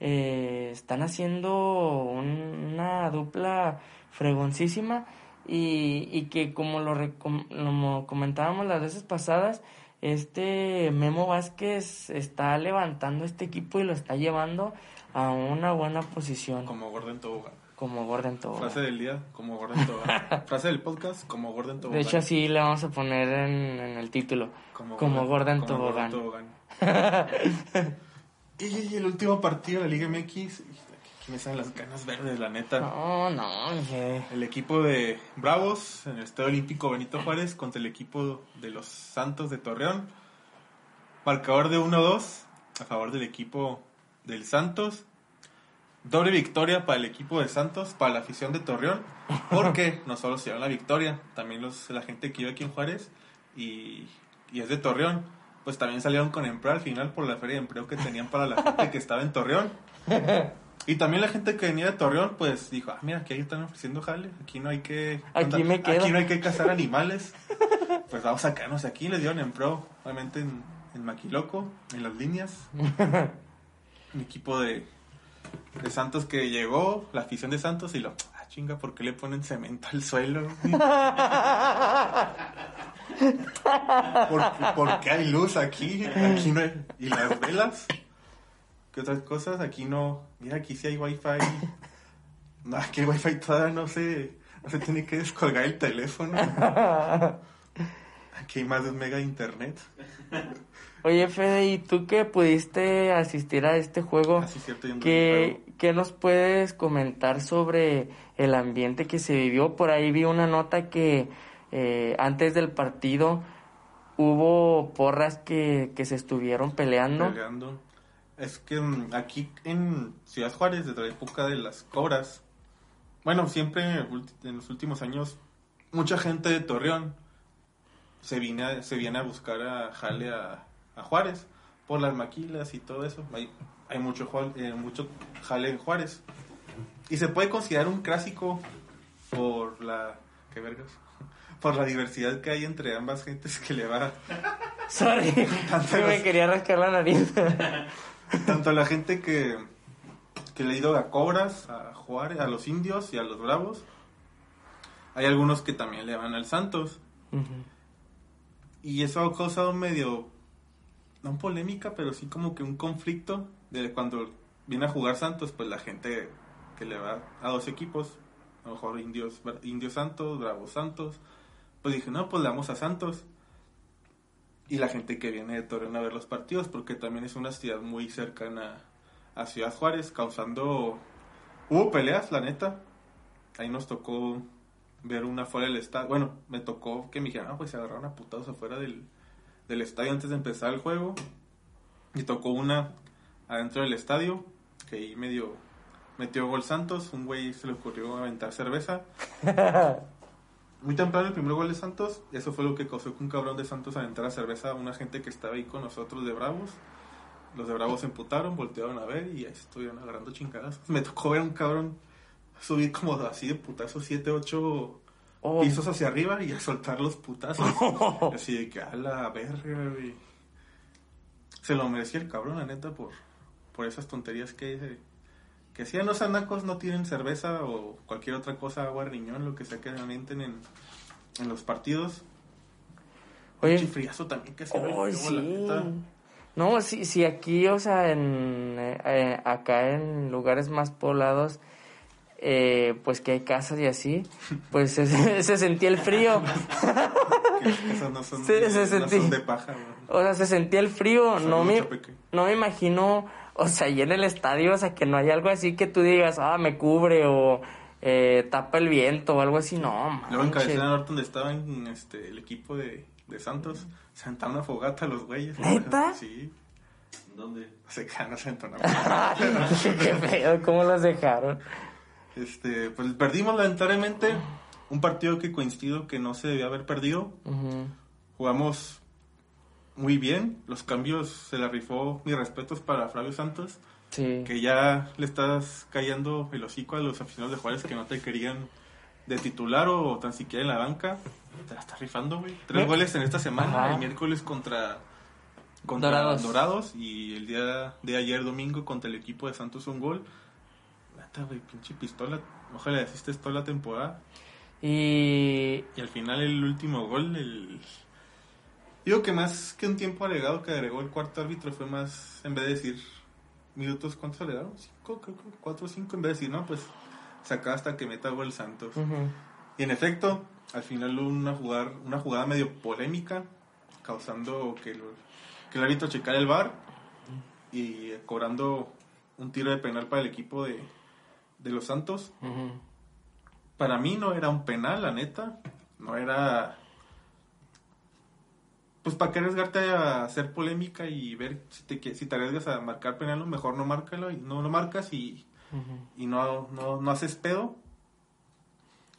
Speaker 2: eh, están haciendo un- una dupla fregoncísima y, y que como lo, recom- como comentábamos las veces pasadas, este Memo Vázquez está levantando este equipo y lo está llevando a una buena posición como,
Speaker 1: Como en tobogán.
Speaker 2: Gordon Tobogán.
Speaker 1: Frase del día, como gorda en tobogán. *laughs* Frase del podcast, como gorda en tobogán.
Speaker 2: De hecho así le vamos a poner en, en el título, como,
Speaker 1: como gorda
Speaker 2: tobogán.
Speaker 1: tobogán. y el último partido de la Liga MX, aquí me salen las ganas verdes, la neta.
Speaker 2: No, no, dije,
Speaker 1: El equipo de Bravos en el Estadio Olímpico Benito Juárez contra el equipo de los Santos de Torreón. Marcador de 1-2 a favor del equipo del Santos. Doble victoria para el equipo de Santos, para la afición de Torreón, porque no solo se llevan la victoria, también los, la gente que vive aquí en Juárez y, y es de Torreón, pues también salieron con empleo al final por la feria de empleo que tenían para la gente que estaba en Torreón. *laughs* Y también la gente que venía de Torreón, pues dijo, ah, mira, aquí están ofreciendo jale, aquí no hay que...
Speaker 2: Aquí me quedo.
Speaker 1: Aquí no hay que cazar animales. *laughs* Pues vamos a quedarnos aquí, les dieron empleo, obviamente en, en Maquiloco, en las líneas. *laughs* Un equipo de, de Santos que llegó, la afición de Santos y lo, ah, chinga, ¿por qué le ponen cemento al suelo? *laughs* ¿Por, por qué hay luz aquí? Aquí no hay. ¿Y las velas? ¿Qué otras cosas? Aquí no. Mira, aquí sí hay wifi. *laughs* No, aquí el wifi todavía no se, no se tiene que descolgar el teléfono. Aquí hay más de un mega de internet. *laughs*
Speaker 2: Oye, Fede, ¿y tú que pudiste asistir a este juego?
Speaker 1: Así es cierto,
Speaker 2: ¿Qué,
Speaker 1: juego.
Speaker 2: qué nos puedes comentar sobre el ambiente que se vivió? Por ahí vi una nota que eh, antes del partido hubo porras que, que se estuvieron peleando.
Speaker 1: peleando. Es que mm, aquí en Ciudad Juárez, desde la época de las cobras, bueno, siempre en los últimos años, mucha gente de Torreón se viene a, se viene a buscar a Jale a, a Juárez por las maquilas y todo eso. Hay, hay mucho, eh, mucho Jale en Juárez. Y se puede considerar un clásico por la... ¿Qué vergas? *laughs* Por la diversidad que hay entre ambas gentes que le va
Speaker 2: Sorry, *laughs* que me quería rascar la nariz. *laughs* *laughs*
Speaker 1: tanto la gente que, que le ha ido a Cobras, a Juárez, a los indios y a los bravos. Hay algunos que también le van al Santos. Y eso ha causado medio, no polémica, pero sí como que un conflicto de cuando viene a jugar Santos, pues la gente que le va a dos equipos, a lo mejor indios, indios Santos, bravos Santos, pues dije, no, pues le damos a Santos. Y la gente que viene de Torreón a ver los partidos, porque también es una ciudad muy cercana a Ciudad Juárez, causando... Hubo peleas, la neta. Ahí nos tocó ver una fuera del estadio. Bueno, me tocó que me dijeran, ah, pues se agarraron a putados afuera del, del estadio antes de empezar el juego. Y tocó una adentro del estadio, que ahí medio metió gol Santos. Un güey se le ocurrió aventar cerveza. *laughs* Muy temprano el primer gol de Santos. Eso fue lo que causó que un cabrón de Santos aventara cerveza a una gente que estaba ahí con nosotros de Bravos. Los de Bravos se emputaron, voltearon a ver y ahí estuvieron agarrando chingadas. Me tocó ver a un cabrón subir como así de putazos, 7, 8
Speaker 2: Oh.
Speaker 1: pisos hacia arriba y a soltar los putazos. *laughs* Así de que a la verga, güey. Se lo merecía el cabrón, la neta, por, por esas tonterías que, que hacían los anacos, no tienen cerveza o cualquier otra cosa, agua, riñón, lo que sea que alimenten en, en los partidos.
Speaker 2: Oye,
Speaker 1: Pinche friazo también que el
Speaker 2: Oh, sí. No, sí, sí, aquí, o sea, en, eh, eh, acá en lugares más poblados, eh, pues que hay casas y así, *laughs* pues se, *laughs* se sentía el frío. *laughs*
Speaker 1: Esas no son,
Speaker 2: Sí,
Speaker 1: de,
Speaker 2: se
Speaker 1: no
Speaker 2: sentí.
Speaker 1: son de paja.
Speaker 2: O sea, se sentía el frío. No me, no me imagino, o sea, ahí en el estadio, o sea, que no hay algo así que tú digas, ah, me cubre o eh, tapa el viento o algo así. No,
Speaker 1: Luego en. Cabecera Norte, donde estaba en, este, el equipo de, de Santos, se aventaron una fogata a los güeyes.
Speaker 2: ¿Neta?
Speaker 1: Sí,
Speaker 3: ¿Dónde?
Speaker 1: se quedan, se aventaron una *laughs* fogata.
Speaker 2: Qué feo, ¿cómo los dejaron?
Speaker 1: Este, pues perdimos lamentablemente un partido que coincido que no se debía haber perdido.
Speaker 2: Ujú.
Speaker 1: Jugamos muy bien, los cambios se la rifó, mis respetos para Flavio Santos,
Speaker 2: Sí.
Speaker 1: que ya le estás cayendo el hocico a los aficionados de Juárez que no te querían de titular o tan siquiera en la banca. Te la estás rifando, güey. Tres goles en esta semana,
Speaker 2: Ajá.
Speaker 1: el miércoles contra, contra
Speaker 2: Dorados.
Speaker 1: Dorados. y el día de ayer domingo contra el equipo de Santos un gol. Neta, güey, pinche pistola. Ojalá asistes toda la temporada.
Speaker 2: Y
Speaker 1: Y al final el último gol, el... Digo que más que un tiempo agregado que agregó el cuarto árbitro fue más, en vez de decir minutos, ¿cuántos agregaron? Cinco, creo que cuatro o cinco, en vez de decir, no, pues saca hasta que meta gol Santos. Y en efecto, al final hubo una jugada, una jugada medio polémica, causando que el, que el árbitro checara el bar y cobrando un tiro de penal para el equipo de, de los Santos. Para mí no era un penal, la neta. No era. Pues para qué arriesgarte a hacer polémica y ver si te, si te arriesgas a marcar penal, mejor no márcalo y no lo marcas y, y no, no, no haces pedo.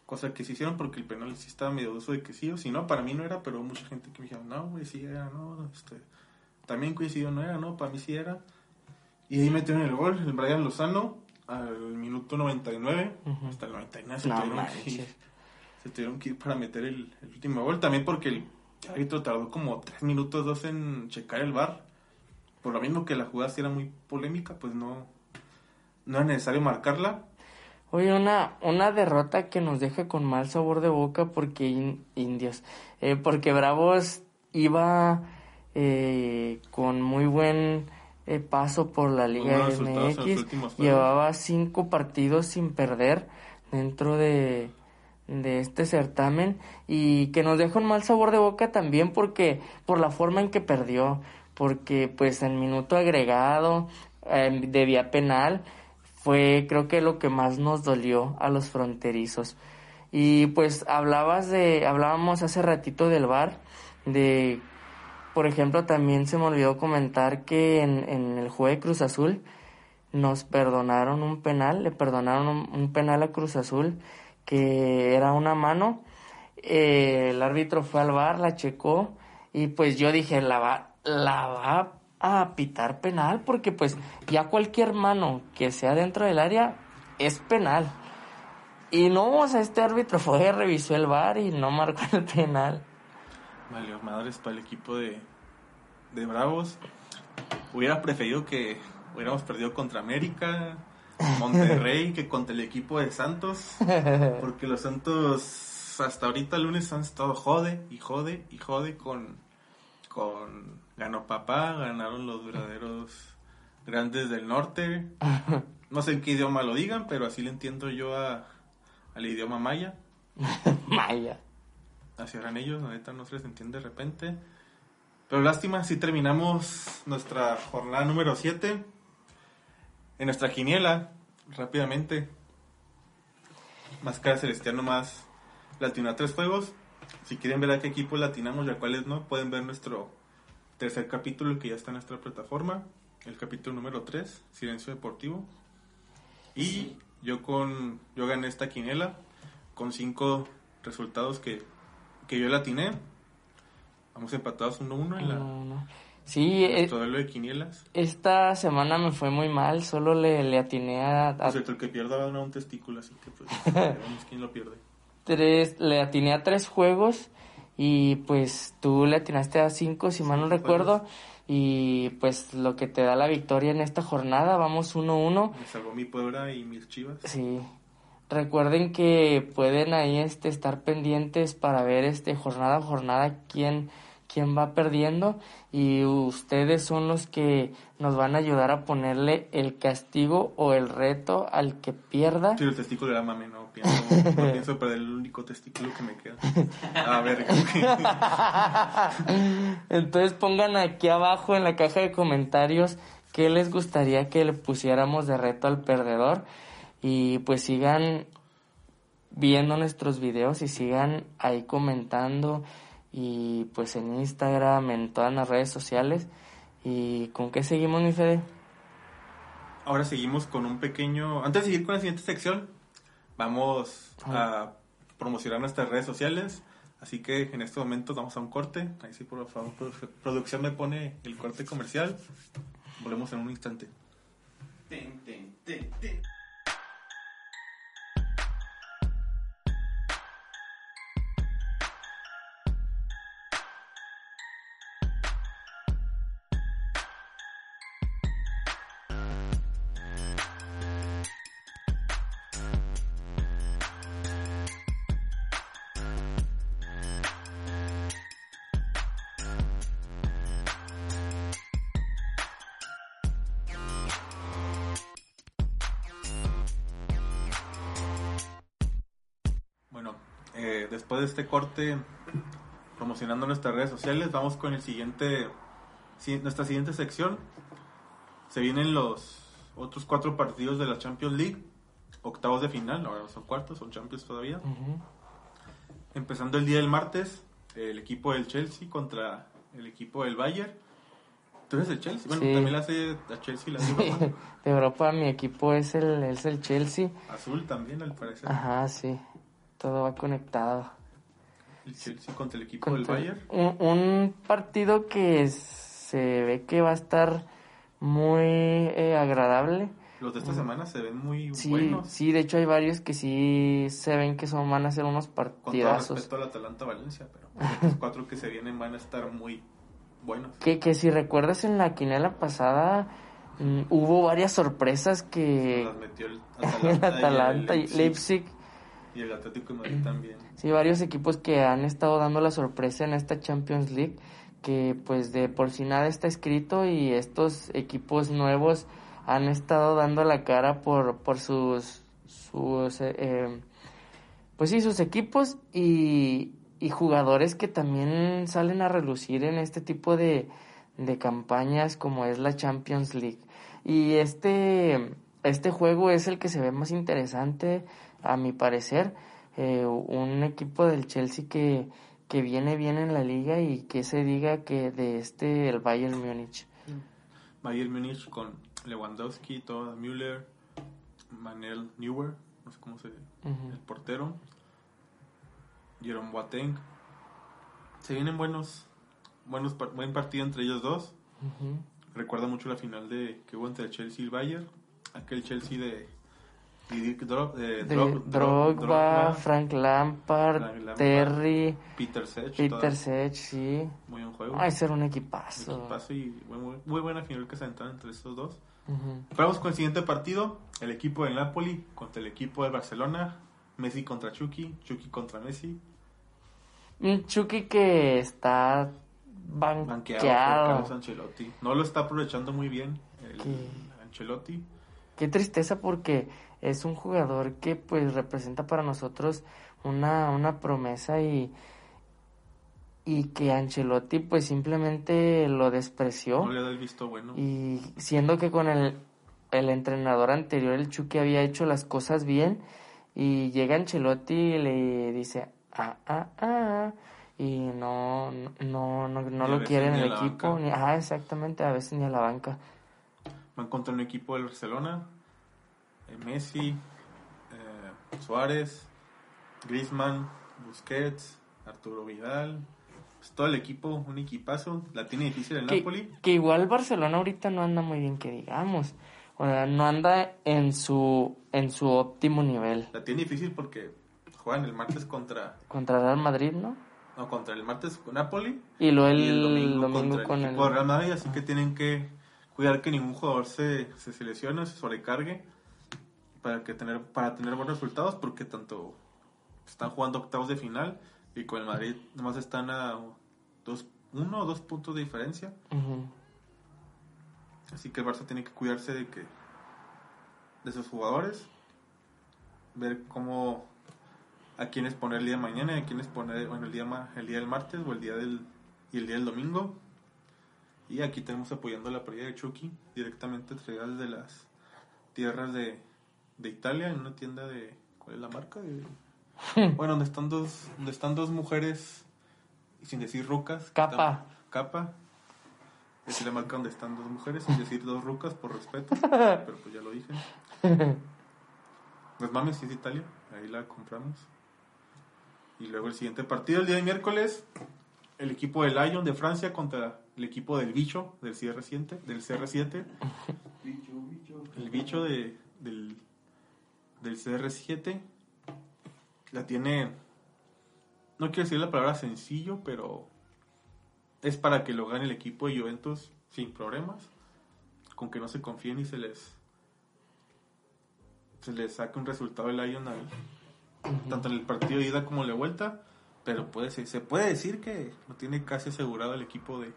Speaker 1: Cosa que se hicieron porque el penal sí estaba medio dudoso de que sí o si no. Para mí no era, pero mucha gente que me dijeron, no, güey, sí era, no. Este, también coincidió, no era, no, para mí sí era. Y ahí metieron el gol, el Brian Lozano, al minuto 99,
Speaker 2: Ujú.
Speaker 1: hasta el 99 se
Speaker 2: No
Speaker 1: tuvieron que ir.
Speaker 2: manches.
Speaker 1: Se tuvieron que ir para meter el, el último gol. También porque el árbitro tardó como 3 minutos, 2 en checar el bar. Por lo mismo que la jugada sí era muy polémica, pues no, no es necesario marcarla.
Speaker 2: Oye, una, una derrota que nos deja con mal sabor de boca porque in- indios, eh, porque Bravos iba eh, con muy buen eh, paso por la Liga MX, llevaba cinco partidos sin perder dentro de, de este certamen y que nos deja un mal sabor de boca también porque por la forma en que perdió, porque pues el minuto agregado eh, de vía penal fue creo que lo que más nos dolió a los fronterizos. Y pues hablabas de, hablábamos hace ratito del VAR, de, por ejemplo, también se me olvidó comentar que en, en el juego de Cruz Azul nos perdonaron un penal, le perdonaron un penal a Cruz Azul que era una mano. Eh, el árbitro fue al VAR, la checó y pues yo dije, la va, la va a pitar penal porque pues ya cualquier mano que sea dentro del área es penal. Y no, o sea, este árbitro *laughs* fue, revisó el VAR y no marcó el penal.
Speaker 1: Vale, madres para el equipo de, de Bravos. Hubiera preferido que hubiéramos perdido contra América, Monterrey, que contra el equipo de Santos. Porque los Santos hasta ahorita el lunes han estado jode y jode y jode con, con ganó papá, ganaron los verdaderos grandes del norte. No sé en qué idioma lo digan, pero así le entiendo yo a, al idioma maya.
Speaker 2: Maya.
Speaker 1: Así eran ellos, la neta no se les entiende de repente. Pero lástima, si terminamos nuestra jornada número 7. En nuestra quiniela, rápidamente. Máscara Celestial nomás latinó a tres juegos. Si quieren ver a qué equipo latinamos y a cuáles no, pueden ver nuestro tercer capítulo que ya está en nuestra plataforma. El capítulo número 3, Silencio Deportivo. Y yo con yo gané esta quiniela con cinco resultados que, que yo latiné. Vamos empatados 1-1 en la,
Speaker 2: No, no. Sí, eh,
Speaker 1: nuestro duelo de quinielas.
Speaker 2: esta semana me fue muy mal, solo le, le atiné a, a
Speaker 1: cierto, el que pierda va a ganar un testículo, así que pues *laughs* ya vemos quién lo pierde.
Speaker 2: tres, le atiné a tres juegos y pues tú le atinaste a cinco, si mal no recuerdo,
Speaker 1: juegos.
Speaker 2: y pues lo que te da la victoria en esta jornada, vamos 1-1.
Speaker 1: Me salvó mi Puebla y mis chivas.
Speaker 2: Sí. Recuerden que pueden ahí este estar pendientes para ver este jornada a jornada quién quién va perdiendo y ustedes son los que nos van a ayudar a ponerle el castigo o el reto al que pierda.
Speaker 1: Sí, el testículo era mame, no pienso, no *laughs* pienso perder el único testículo que me queda. A ver, *laughs*
Speaker 2: Entonces pongan aquí abajo en la caja de comentarios qué les gustaría que le pusiéramos de reto al perdedor y pues sigan viendo nuestros videos y sigan ahí comentando y pues en Instagram, en todas las redes sociales. ¿Y con qué seguimos, mi Fede?
Speaker 1: ahora seguimos con un pequeño... Antes de seguir con la siguiente sección, vamos a promocionar nuestras redes sociales. Así que en este momento vamos a un corte. Ahí sí, por favor, produ- producción me pone el corte comercial. Volvemos en un instante.
Speaker 3: Tin, tin, tin,
Speaker 1: este corte promocionando nuestras redes sociales, vamos con el siguiente, si- nuestra siguiente sección. Se vienen los otros cuatro partidos de la Champions League, octavos de final, ahora no son cuartos, son Champions todavía.
Speaker 2: Ujú.
Speaker 1: Empezando el día del martes, el equipo del Chelsea contra el equipo del Bayern. ¿Tú eres el Chelsea? Bueno,
Speaker 2: Sí.
Speaker 1: también la hace a Chelsea, la hace *laughs* Europa.
Speaker 2: De Europa mi equipo es el, es el Chelsea.
Speaker 1: Azul también, al parecer.
Speaker 2: Ajá, sí. Todo va conectado.
Speaker 1: El Chelsea contra el equipo del
Speaker 2: Contra-
Speaker 1: Bayern.
Speaker 2: Un, un partido que se ve que va a estar muy eh, agradable.
Speaker 1: Los de esta semana se ven muy
Speaker 2: Sí,
Speaker 1: buenos.
Speaker 2: sí, de hecho hay varios que sí se ven que son van a ser unos
Speaker 1: Con
Speaker 2: partidazos.
Speaker 1: respeto al Atalanta Valencia, pero los *laughs* cuatro que se vienen van a estar muy buenos.
Speaker 2: Que, que si recuerdas en la quinela pasada, Mm, hubo varias sorpresas que
Speaker 1: Las metió el *laughs*
Speaker 2: el
Speaker 1: Atalanta,
Speaker 2: Atalanta
Speaker 1: y el
Speaker 2: Leipzig.
Speaker 1: Y el Atlético de Madrid también. *clears throat*
Speaker 2: Sí, varios equipos que han estado dando la sorpresa en esta Champions League, que pues de por sí nada está escrito y estos equipos nuevos han estado dando la cara por, por sus, sus eh, eh, pues sí, sus equipos y, y jugadores que también salen a relucir en este tipo de, de campañas como es la Champions League. Y este, este juego es el que se ve más interesante, a mi parecer. Eh, un equipo del Chelsea que, que viene bien en la liga y que se diga que de este el Bayern Múnich.
Speaker 1: Bayern Múnich con Lewandowski, Thomas Müller, Manuel Neuer, no sé cómo se
Speaker 2: Ujú.
Speaker 1: el portero, Jerome Boateng. Se vienen buenos, buenos buen partido entre ellos dos. Recuerda mucho la final de que hubo entre el Chelsea y el Bayern. Aquel Chelsea de, Drog- Drog-
Speaker 2: Drogba,
Speaker 1: Drogba,
Speaker 2: Frank Lampard,
Speaker 1: Frank Lampard,
Speaker 2: Terry,
Speaker 1: Peter Sech.
Speaker 2: Peter Sech, sí.
Speaker 1: Muy buen juego.
Speaker 2: Ay, ser un equipazo.
Speaker 1: Equipazo y muy, muy- buena final que se aventaron entre estos dos.
Speaker 2: Ujú.
Speaker 1: Vamos con el siguiente partido. El equipo del Napoli contra el equipo del Barcelona. Messi contra Chucky. Chucky contra Messi.
Speaker 2: Un Chucky que está
Speaker 1: Banqueado por
Speaker 2: banqueado.
Speaker 1: Carlos Ancelotti. No lo está aprovechando muy bien el
Speaker 2: ¿Qué?
Speaker 1: Ancelotti.
Speaker 2: Qué tristeza porque es un jugador que pues representa para nosotros una, una promesa y, y que Ancelotti pues simplemente lo despreció.
Speaker 1: No le da el visto bueno.
Speaker 2: Y siendo que con el, el entrenador anterior, el Chucky, había hecho las cosas bien, y llega Ancelotti y le dice, ah, ah, ah, y no, no, no, no lo quiere en el equipo, ni, ah, exactamente, a veces ni a la banca.
Speaker 1: Van contra un equipo del Barcelona. eh, Messi, eh, Suárez, Griezmann, Busquets, Arturo Vidal. Pues todo el equipo, un equipazo. La tiene difícil el
Speaker 2: Que,
Speaker 1: Napoli.
Speaker 2: que igual Barcelona ahorita no anda muy bien, que digamos. O sea, no anda en su, en su óptimo nivel.
Speaker 1: La tiene difícil porque juegan el martes contra
Speaker 2: Contra Real Madrid, ¿no?
Speaker 1: no, contra el martes con Napoli
Speaker 2: Y luego el,
Speaker 1: y el domingo,
Speaker 2: domingo
Speaker 1: contra
Speaker 2: con
Speaker 1: el Real Madrid, así que tienen que cuidar que ningún jugador se, se seleccione, se sobrecargue para que tener para tener buenos resultados porque tanto están jugando octavos de final y con el Madrid nomás están a dos, uno o dos puntos de diferencia, así que el Barça tiene que cuidarse de que de sus jugadores, ver cómo a quiénes poner el día de mañana y a quiénes poner bueno, el día el día del martes o el día del y el día del domingo. Y aquí tenemos apoyando la playa de Chucky directamente traída desde las tierras de, de Italia en una tienda de ¿cuál es la marca? De- bueno, donde están dos donde están dos mujeres sin decir rucas.
Speaker 2: Capa.
Speaker 1: Capa. Es la marca donde están dos mujeres, sin decir dos rucas por respeto, *laughs* pero pues ya lo dije. Los mames es de Italia, ahí la compramos. Y luego el siguiente partido, el día de miércoles, el equipo del Lyon de Francia contra el equipo del Bicho, del CR7, del CR7.
Speaker 3: Bicho, bicho.
Speaker 1: El bicho de, del, del CR7 la tiene, no quiero decir la palabra sencillo, pero es para que lo gane el equipo de Juventus sin problemas, con que no se confíen y se les se les saque un resultado del Lyon ahí, tanto en el partido de ida como en la vuelta, pero puede ser- se puede decir que lo tiene casi asegurado el equipo de,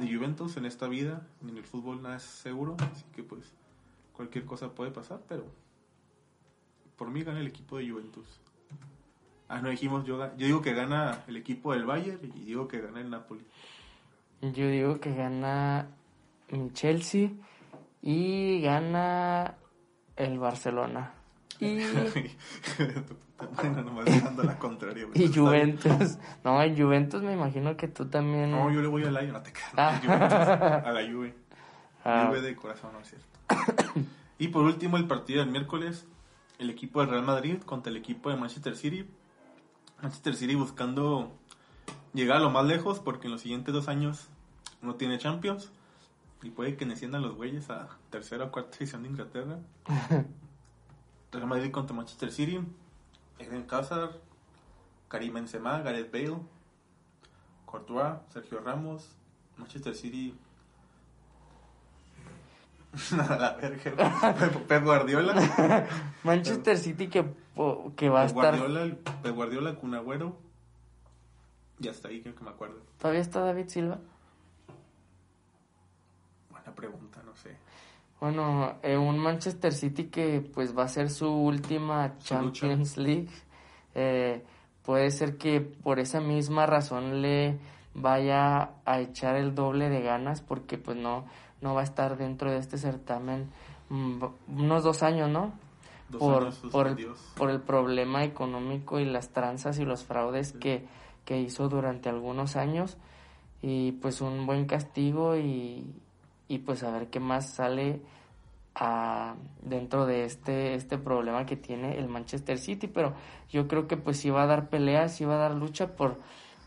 Speaker 1: de Juventus en esta vida, en el fútbol nada es seguro, así que pues cualquier cosa puede pasar, pero por mí gana el equipo de Juventus. Ah, no dijimos, yo, yo digo que gana el equipo del Bayern y digo que gana el Napoli.
Speaker 2: Yo digo que gana Chelsea y gana el Barcelona. *laughs* Y,
Speaker 1: bueno, nomás *laughs* la contraria.
Speaker 2: Juventus. No, el Juventus me imagino que tú también.
Speaker 1: No, yo le voy al Lyon, no te creas,
Speaker 2: Ah.
Speaker 1: a a la Juve. *laughs*
Speaker 2: Ah.
Speaker 1: Juve de corazón, no es cierto. y por último, el partido del miércoles, el equipo del Real Madrid contra el equipo de Manchester City. Manchester City buscando llegar a lo más lejos porque en los siguientes dos años no tiene Champions y puede que desciendan los güeyes a tercera o cuarta división de Inglaterra. Real Madrid contra Manchester City, Eden Hazard, Karim Benzema, Gareth Bale, Courtois, Sergio Ramos, Manchester City *laughs* A la verga. *laughs* Pep- Guardiola. *laughs*
Speaker 2: Manchester City que, que va a estar...
Speaker 1: Guardiola, Pep Guardiola con Agüero. Y hasta ahí creo que me acuerdo.
Speaker 2: ¿Todavía está David Silva?
Speaker 1: Buena pregunta, no sé.
Speaker 2: Bueno, eh, un Manchester City que pues va a ser su última Champions League. Eh, puede ser que por esa misma razón le vaya a echar el doble de ganas porque pues no, no va a estar dentro de este certamen mm, unos dos años, ¿no?
Speaker 1: Dos
Speaker 2: por,
Speaker 1: años
Speaker 2: por, el, por el problema económico y las tranzas y los fraudes que, que hizo durante algunos años y pues un buen castigo y, y pues a ver qué más sale a, dentro de este, este problema que tiene el Manchester City, pero yo creo que pues sí va a dar peleas, sí va a dar lucha por,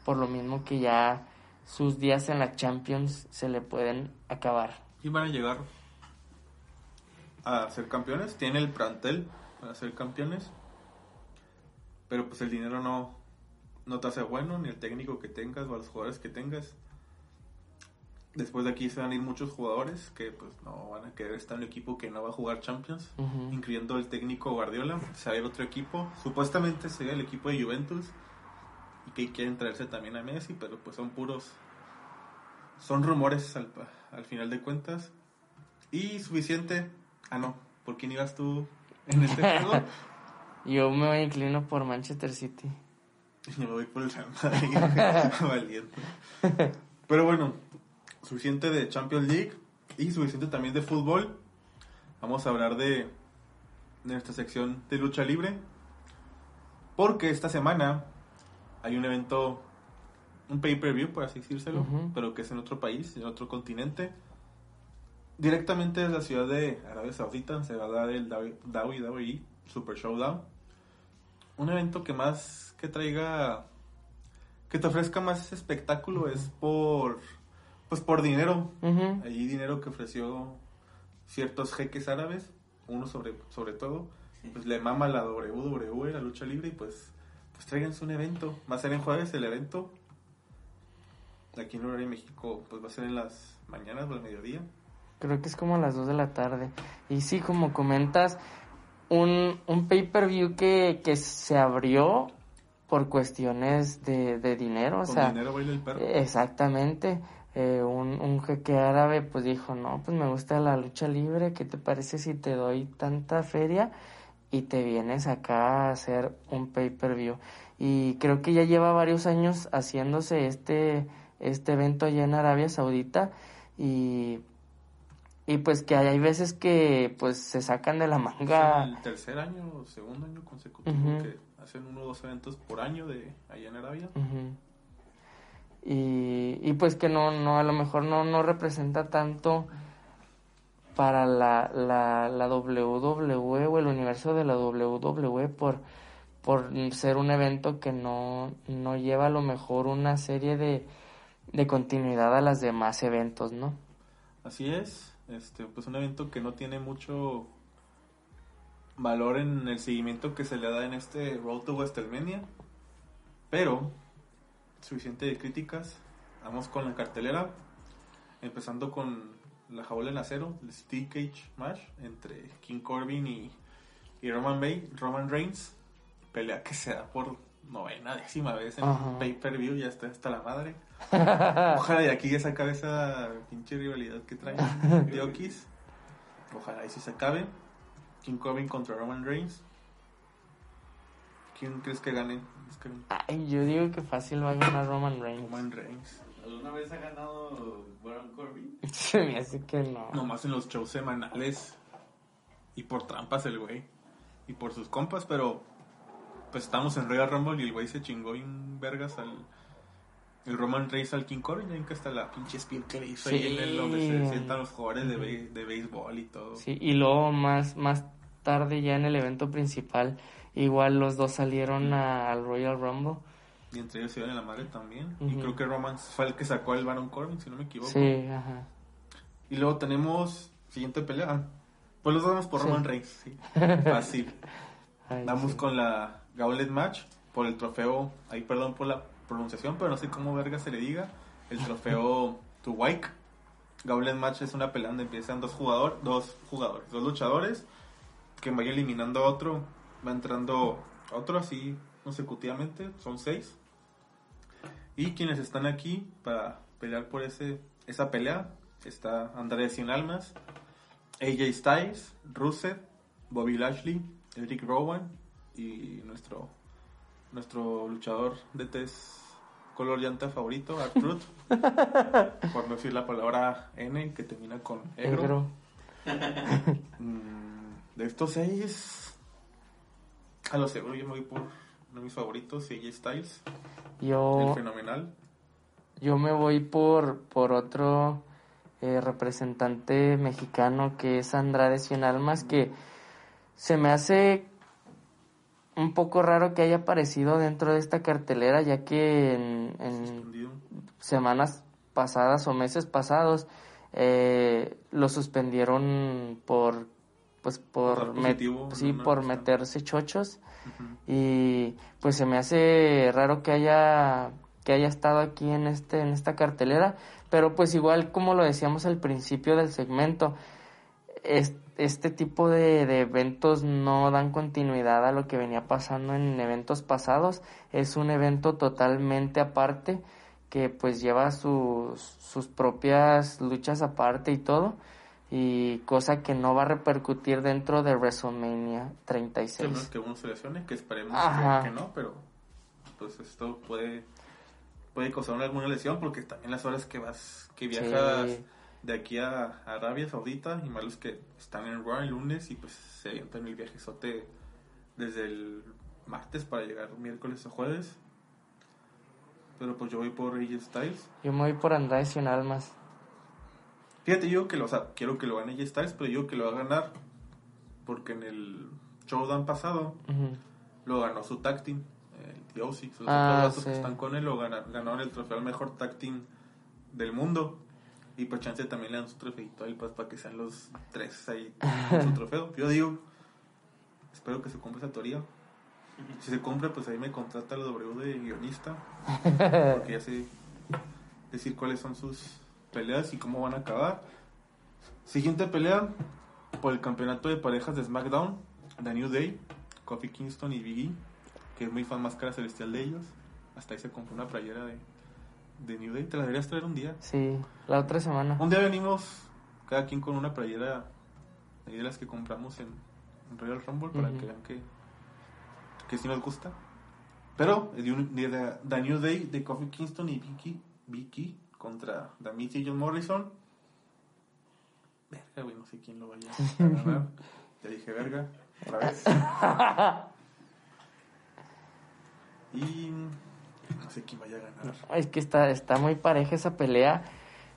Speaker 2: por lo mismo que ya sus días en la Champions se le pueden acabar.
Speaker 1: Y van a llegar a ser campeones. Tiene el plantel para ser campeones. Pero pues el dinero no, no te hace bueno, ni el técnico que tengas o a los jugadores que tengas. Después de aquí se van a ir muchos jugadores que pues no van a querer estar en un equipo que no va a jugar Champions,
Speaker 2: Ujú.
Speaker 1: incluyendo el técnico Guardiola. Se va a ir otro equipo. Supuestamente sería el equipo de Juventus y que quieren traerse también a Messi, pero pues son puros son rumores al, al final de cuentas. Y suficiente. Ah, no. ¿Por quién ibas tú en este *laughs* juego?
Speaker 2: Yo me inclino por Manchester City. *laughs*
Speaker 1: Yo me voy por el Real *laughs* Madrid. Valiente. Pero bueno, suficiente de Champions League y suficiente también de fútbol. Vamos a hablar de, nuestra sección de lucha libre. Porque esta semana hay un evento, un pay-per-view, por así decírselo, pero que es en otro país, en otro continente. Directamente desde la ciudad de Arabia Saudita se va a dar el WWE Super Showdown. Un evento que más que traiga, que te ofrezca más espectáculo es por, pues por dinero.
Speaker 2: Ujú.
Speaker 1: Allí dinero que ofreció ciertos jeques árabes, uno sobre, sobre todo, pues le mama la WWE, la lucha libre, y pues, pues tráiganse un evento. Va a ser en jueves el evento. Aquí en horario de México, pues va a ser en las mañanas o al mediodía.
Speaker 2: Creo que es como a las 2 de la tarde. Y sí, como comentas, un, un pay-per-view que, que se abrió por cuestiones de, de dinero. O
Speaker 1: Con
Speaker 2: sea,
Speaker 1: dinero baila el perro.
Speaker 2: Exactamente. Eh, un, un jeque árabe pues dijo, no, pues me gusta la lucha libre, ¿qué te parece si te doy tanta feria y te vienes acá a hacer un pay-per-view? Y creo que ya lleva varios años haciéndose este, este evento allá en Arabia Saudita y, y pues que hay, hay veces que pues se sacan de la manga.
Speaker 1: el tercer año o segundo año consecutivo que hacen uno o dos eventos por año de allá en Arabia.
Speaker 2: Ujú. Y, pues que no, no, a lo mejor no, no representa tanto para la, la, la WWE o el universo de la WWE por, por ser un evento que no, no lleva a lo mejor una serie de, de continuidad a las demás eventos, ¿no?
Speaker 1: Así es, este, pues un evento que no tiene mucho valor en el seguimiento que se le da en este Road to WrestleMania, pero suficiente de críticas. Vamos con la cartelera, empezando con la jaula en acero, el Steel Cage Match entre King Corbin y, y Roman, Bay, Roman Reigns, pelea que se da por novena, décima vez en
Speaker 2: Ajá.
Speaker 1: un pay-per-view, ya está hasta la madre. *laughs* Ojalá y aquí ya se acabe esa pinche rivalidad que traen *laughs* de Okis. Ojalá y si se acabe. King Corbin contra Roman Reigns. ¿Quién crees que gane? Es que
Speaker 2: Ay, yo digo que fácil va a ganar Roman Reigns.
Speaker 1: Roman Reigns.
Speaker 3: ¿Alguna vez ha ganado Baron Corbin? *laughs*
Speaker 2: Se me hace que no.
Speaker 1: Nomás en los shows semanales. Y por trampas el güey. Y por sus compas, pero. Pues estamos en Royal Rumble y el güey se chingó bien vergas al. El Roman Reigns al King Corbin. Ya que hasta la pinche spear que le hizo ahí en el donde se
Speaker 2: Sí.
Speaker 1: sientan los jugadores de, be- de béisbol y todo.
Speaker 2: Sí, y luego más, más tarde ya en el evento principal, igual los dos salieron al Royal Rumble.
Speaker 1: Y entre ellos se iban en la madre también. Y creo que Roman fue el que sacó al Baron Corbin, si no me equivoco.
Speaker 2: Sí, ajá.
Speaker 1: Y luego tenemos siguiente pelea. Ah, Pues los vamos por
Speaker 2: Sí.
Speaker 1: Roman Reigns, sí. Fácil. *laughs*
Speaker 2: Ay,
Speaker 1: Vamos
Speaker 2: sí.
Speaker 1: con la Gauntlet Match por el trofeo. Ahí perdón por la pronunciación, pero no sé cómo verga se le diga. El trofeo *laughs* to Wike. Gauntlet Match es una pelea donde empiezan dos jugadores, dos jugadores, dos luchadores que van eliminando a otro, va entrando otro así consecutivamente, son seis. Y quienes están aquí para pelear por ese esa pelea está Andrés Sin Almas, AJ Styles, Rusev, Bobby Lashley, Eric Rowan y nuestro nuestro luchador de test color llanta favorito, Artruth. *laughs* por no decir la palabra N que termina con egro.
Speaker 2: Negro.
Speaker 1: Mm, de estos seis, a lo seguro yo me voy por uno de mis favoritos, AJ Styles, el
Speaker 2: Yo,
Speaker 1: fenomenal.
Speaker 2: yo me voy por, por otro eh, representante mexicano que es Andrade Cien Almas, que se me hace un poco raro que haya aparecido dentro de esta cartelera, ya que en, en semanas pasadas o meses pasados eh, lo suspendieron por pues por met- sí por meterse chochos. Y pues se me hace raro que haya que haya estado aquí en este en esta cartelera. Pero pues igual como lo decíamos al principio del segmento es- este tipo de, de eventos no dan continuidad a lo que venía pasando en eventos pasados. Es un evento totalmente aparte que pues lleva sus, sus propias luchas aparte y todo y cosa que no va a repercutir dentro de WrestleMania
Speaker 1: Sí,
Speaker 2: 36
Speaker 1: menos que uno se lesione, que esperemos que, que no, pero pues esto puede puede causar alguna lesión porque también las horas que vas que viajas
Speaker 2: Sí.
Speaker 1: de aquí a, a Arabia Saudita y más los que están en Raw el lunes y pues se avientan el viajezote desde el martes para llegar miércoles o jueves. Pero pues yo voy por AJ Styles.
Speaker 2: yo me voy por Andrade Cien Almas
Speaker 1: Fíjate, yo que lo, o sea, quiero que lo gane AJ Styles, pero yo que lo va a ganar porque en el showdown pasado
Speaker 2: Ujú.
Speaker 1: lo ganó su tag team, el DOC. Sus
Speaker 2: Ah,
Speaker 1: otros vatos que
Speaker 2: sí.
Speaker 1: están con él lo gana- ganaron el trofeo al mejor tag team del mundo. Y pues chance también le dan su trofeito ahí pues, para que sean los tres ahí con su *laughs* trofeo. Yo digo, espero que se cumpla esa teoría. Si se cumple, pues ahí me contrata la W de guionista. Porque ya sé decir cuáles son sus peleas y cómo van a acabar. Siguiente pelea por el campeonato de parejas de SmackDown. The New Day, Kofi Kingston y Big E, que es muy fan máscara celestial de ellos. Hasta ahí se compró una playera de, de New Day. Te la deberías traer un día.
Speaker 2: sí la otra semana
Speaker 1: Un día venimos cada quien con una playera de las que compramos en, en Royal Rumble para que vean que, que sí nos gusta. Pero de, un- de- de- The New Day de Kofi Kingston y Vicky, Vicky contra Miz y John Morrison. Verga, güey, no sé quién lo vaya a *laughs* ganar. Ya dije verga, otra vez. *laughs* Y no sé quién vaya a ganar.
Speaker 2: Es que está, está muy pareja esa pelea.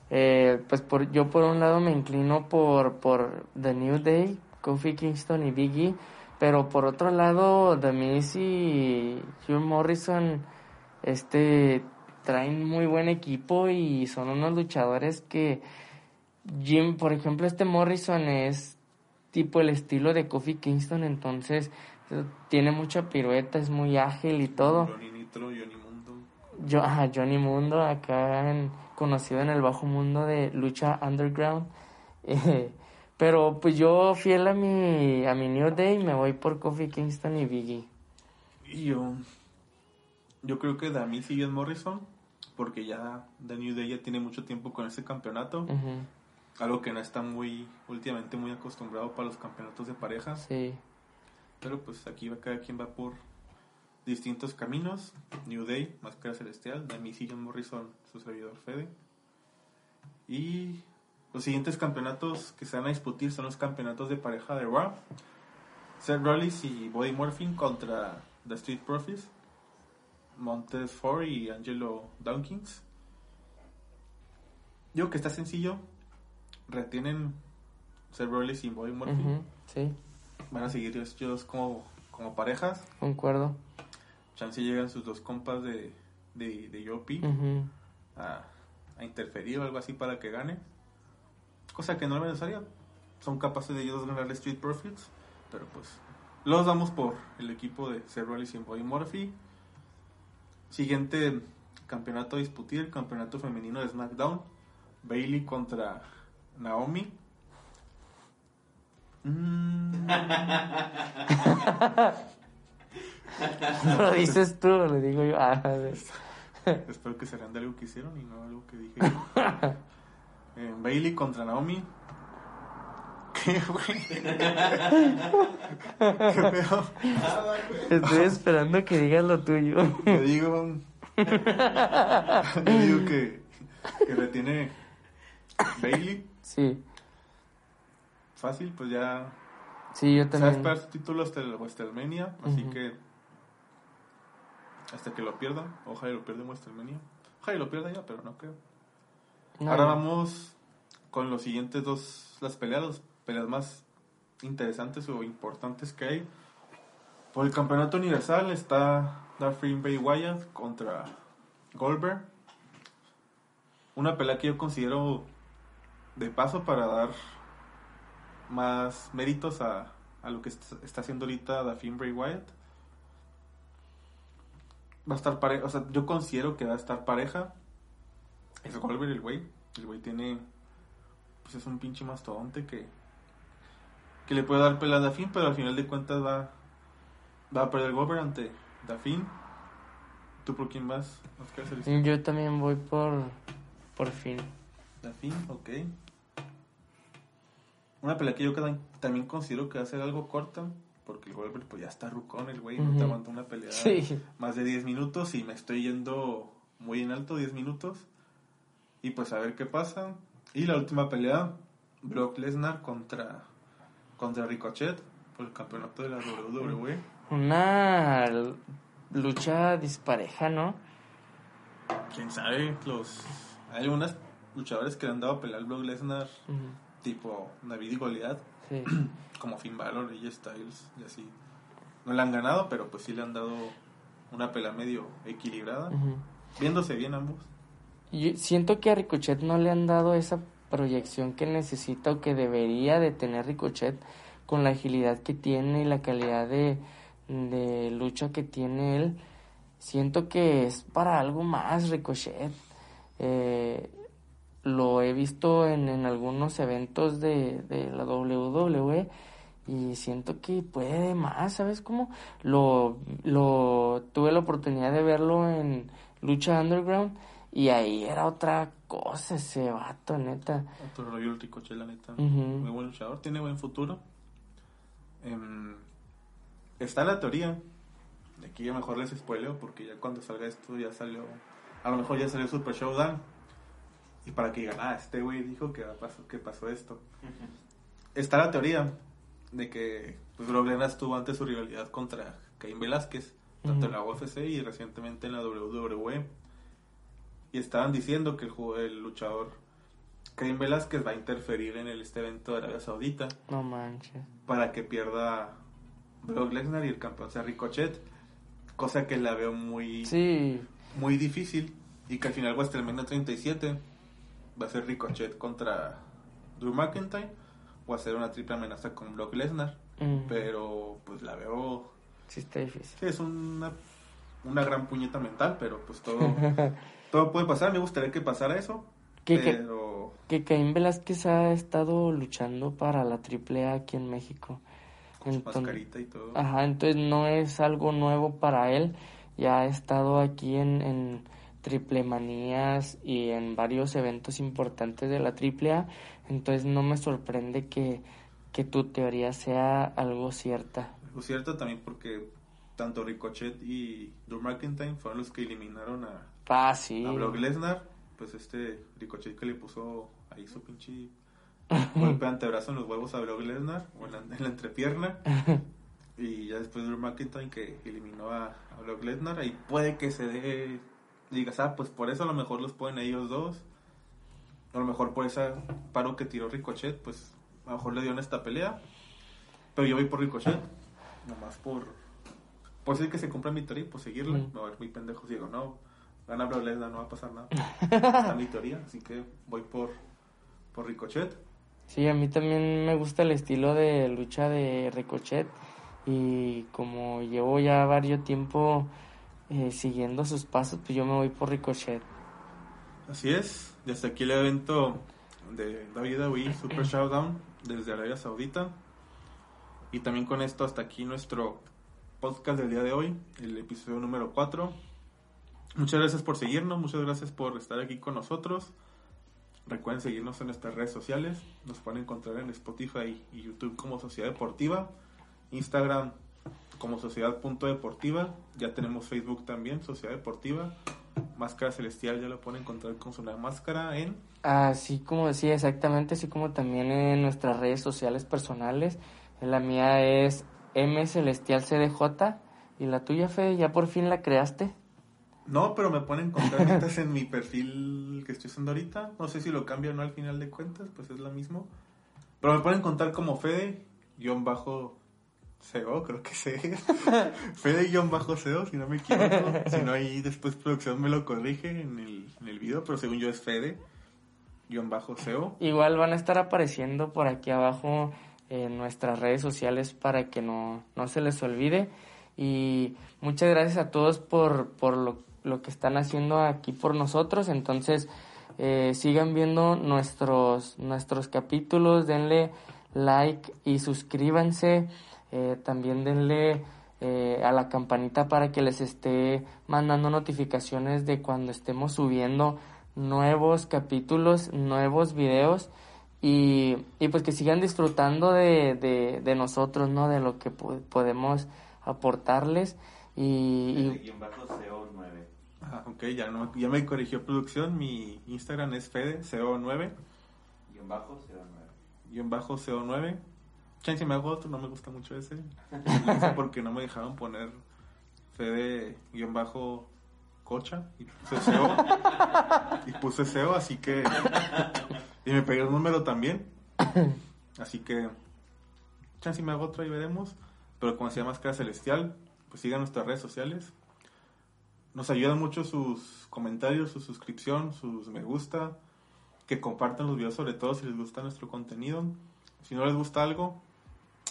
Speaker 2: Eh, pues por, yo por un lado me inclino por, por The New Day, Kofi Kingston y Big E, pero por otro lado The Miz y Hugh Morrison este, traen muy buen equipo y son unos luchadores que Jim, por ejemplo, este Morrison es tipo el estilo de Kofi Kingston, entonces eh, tiene mucha pirueta, es muy ágil y todo.
Speaker 1: Johnny Nitro, Johnny Mundo.
Speaker 2: Yo, ajá, Johnny Mundo, acá en- conocido en el bajo mundo de lucha underground. *laughs* Eh, pero pues yo, fiel a mi, a mi New Day, me voy por Kofi Kingston y Biggie.
Speaker 1: Y yo, yo creo que Dami y John Morrison, porque ya The New Day ya tiene mucho tiempo con ese campeonato,
Speaker 2: Ujú,
Speaker 1: algo que no está muy, últimamente muy acostumbrado para los campeonatos de parejas,
Speaker 2: Sí,
Speaker 1: pero pues aquí va cada quien va por distintos caminos, New Day, Máscara Celestial, Dami y John Morrison, su servidor Fede, y los siguientes campeonatos que se van a disputir son los campeonatos de pareja de Raw, Seth Rollins y Body Morphin contra The Street Profits, Montez Ford y Angelo Dawkins. Digo que está sencillo. Retienen Seth Rollins y Morphin.
Speaker 2: ujú, sí,
Speaker 1: Van a seguir ellos como, como parejas.
Speaker 2: concuerdo.
Speaker 1: Chance llegan sus dos compas de, de, de Yopi a, a interferir o algo así para que gane. Cosa que no es necesaria. Son capaces de ellos ganar Street Profits. Pero pues los damos por el equipo de Seth Rollins y Body Murphy. Siguiente campeonato a disputir, el campeonato femenino de SmackDown. Bailey contra Naomi. Mm, *laughs*
Speaker 2: Lo dices tú, lo digo yo. Ah, *laughs*
Speaker 1: espero que se de algo que hicieron y no algo que dije yo. *laughs* Eh, Bailey contra Naomi. ¿Qué, güey? ¿Qué pedo?
Speaker 2: Estoy esperando que digas lo tuyo.
Speaker 1: Le digo. Le digo que, que retiene Bailey.
Speaker 2: Sí,
Speaker 1: Fácil, pues ya.
Speaker 2: sí, yo también.
Speaker 1: esperar su título hasta el WrestleMania. Así que. Hasta que lo pierdan. Ojalá y lo pierda en WrestleMania. Ojalá y lo pierda ya, pero no creo.
Speaker 2: No,
Speaker 1: Ahora vamos con los siguientes dos. Las peleas, peleas más interesantes o importantes que hay. Por el campeonato universal está Darfin Bay Wyatt contra Goldberg. Una pelea que yo considero de paso para dar más méritos a, a lo que est- está haciendo ahorita Daphne Bray Wyatt. Va a estar pareja, o sea, yo considero que va a estar pareja. Es Goldberg el güey. El güey tiene, pues es un pinche mastodonte que, que le puede dar pelea a Daphne, pero al final de cuentas va, va a perder Goldberg ante Daphne. ¿Tú por quién vas? Oscar
Speaker 2: Yo también voy por. Por fin.
Speaker 1: Daphne, ok. Una pelea que yo también considero que va a ser algo corta, porque el Goldberg pues ya está rucón el güey, no te aguanta una pelea
Speaker 2: Sí.
Speaker 1: más de 10 minutos y me estoy yendo muy en alto, 10 minutos. Y pues a ver qué pasa. Y la última pelea, Brock Lesnar contra, contra Ricochet por el campeonato de la WWE.
Speaker 2: Una lucha dispareja, ¿no?
Speaker 1: Quién sabe, los hay algunos luchadores que le han dado pelea al Brock Lesnar,
Speaker 2: Ujú,
Speaker 1: tipo David y Goliath.
Speaker 2: Sí. *clears throat*
Speaker 1: como Finn Balor y Styles y así. No le han ganado, pero pues sí le han dado una pelea medio equilibrada.
Speaker 2: Ujú.
Speaker 1: Viéndose bien ambos.
Speaker 2: Yo siento que a Ricochet no le han dado esa proyección que necesita o que debería de tener Ricochet con la agilidad que tiene y la calidad de, de lucha que tiene él. Siento que es para algo más Ricochet. Eh, lo he visto en, en algunos eventos de, de la WWE y siento que puede más, ¿sabes cómo? Lo, lo tuve la oportunidad de verlo en Lucha Underground y ahí era otra cosa ese vato, neta.
Speaker 1: Otro rollo el Ricochet, la neta. Muy buen luchador, tiene buen futuro. Em, está la teoría. De aquí a lo mejor les spoileo porque ya cuando salga esto ya salió. A lo mejor ya salió Super Showdown. Y para que digan, ah, este güey dijo que pasó, que pasó esto. Está la teoría de que pues, Brock Lesnar estuvo antes su rivalidad contra Caín Velázquez, tanto en la UFC y recientemente en la WWE. Y estaban diciendo que el, el luchador Caín Velázquez va a interferir en el, este evento de Arabia Saudita
Speaker 2: No manches.
Speaker 1: para que pierda Brock Lesnar y el campeón sea Ricochet. Cosa que la veo muy,
Speaker 2: Sí,
Speaker 1: muy difícil. Y que al final WrestleMania 37 va a ser Ricochet contra Drew McIntyre o a ser una triple amenaza con Brock Lesnar.
Speaker 2: mm,
Speaker 1: Pero pues la veo.
Speaker 2: sí está difícil.
Speaker 1: sí, es una, una gran puñeta mental, pero pues todo, *laughs* todo puede pasar. Me gustaría que pasara eso.
Speaker 2: ¿Qué- qué?
Speaker 1: pero
Speaker 2: Que Caín Velázquez ha estado luchando para la AAA aquí en México.
Speaker 1: con su
Speaker 2: Entonces-
Speaker 1: mascarita y todo.
Speaker 2: Ajá, entonces no es algo nuevo para él. Ya ha estado aquí en, en Triple Manías y en varios eventos importantes de la AAA. Entonces no me sorprende que, que tu teoría sea algo cierta.
Speaker 1: Lo cierto también porque tanto Ricochet y Drew McIntyre fueron los que eliminaron a,
Speaker 2: Ah, sí.
Speaker 1: a Brock Lesnar. Pues este Ricochet que le puso ahí su pinche golpe de antebrazo en los huevos a Brock Lesnar o en la, en la entrepierna. *laughs* Y ya después Drew McIntyre que eliminó a, a Brock Lesnar. Ahí puede que se dé. Digas, ah, pues por eso a lo mejor los ponen ellos dos. A lo mejor por ese paro que tiró Ricochet, pues a lo mejor le dio en esta pelea. Pero yo voy por Ricochet. Nomás por. Por si que se compra mi teoría y por seguirla.
Speaker 2: Mm.
Speaker 1: Me voy a ver muy pendejo si digo, no, gana Brock Lesnar, no va a pasar nada. *laughs* Está mi teoría, así que voy por, por Ricochet.
Speaker 2: Sí, a mí también me gusta el estilo de lucha de Ricochet y como llevo ya varios tiempo eh, siguiendo sus pasos, pues yo me voy por Ricochet.
Speaker 1: Así es, hasta aquí el evento de David Awi Super Showdown desde Arabia Saudita. Y también con esto hasta aquí nuestro podcast del día de hoy, el episodio número 4. Muchas gracias por seguirnos, muchas gracias por estar aquí con nosotros. Recuerden seguirnos en nuestras redes sociales. Nos pueden encontrar en Spotify y YouTube como Sociedad Deportiva. Instagram como Sociedad.deportiva. Ya tenemos Facebook también, Sociedad Deportiva. Máscara Celestial ya lo pueden encontrar con su máscara en...
Speaker 2: Así como, sí, exactamente, así como también en nuestras redes sociales personales. La mía es M Celestial CDJ. ¿Y la tuya, Fe, ya por fin la creaste?
Speaker 1: No, pero me pueden encontrar ahorita en mi perfil que estoy usando ahorita. No sé si lo cambio o no al final de cuentas, pues es lo mismo. Pero me pueden encontrar como Fede, guion bajo CO, creo que sé. *laughs* Fede guion bajo CO, si no me equivoco. Si no, ahí después producción me lo corrige en el, en el video, pero según yo es Fede guion bajo CO.
Speaker 2: Igual van a estar apareciendo por aquí abajo en nuestras redes sociales para que no, no se les olvide. Y muchas gracias a todos por, por lo, lo que están haciendo aquí por nosotros. Entonces, eh, sigan viendo nuestros, nuestros capítulos, denle like y suscríbanse. Eh, también denle eh, a la campanita para que les esté mandando notificaciones de cuando estemos subiendo nuevos capítulos, nuevos videos. Y, y pues que sigan disfrutando de, de, de nosotros, ¿no? De lo que po- podemos aportarles. Y, y
Speaker 3: Guión bajo CO9.
Speaker 1: Ah, ok, ya, no, ya me corrigió producción. Mi Instagram es Fede CO9
Speaker 3: Guión bajo CO9.
Speaker 1: guion bajo CO9. Chance me hago otro, no me gusta mucho ese. *laughs* No sé por qué no me dejaron poner Fede guion bajo cocha y puse SEO. *laughs* y puse SEO, así que. Y me pegué el número también. Así que. Chance me hago otra y veremos. Pero como se llama Máscara Celestial, pues sigan nuestras redes sociales. Nos ayudan mucho sus comentarios, su suscripción, sus me gusta. Que compartan los videos, sobre todo si les gusta nuestro contenido. Si no les gusta algo,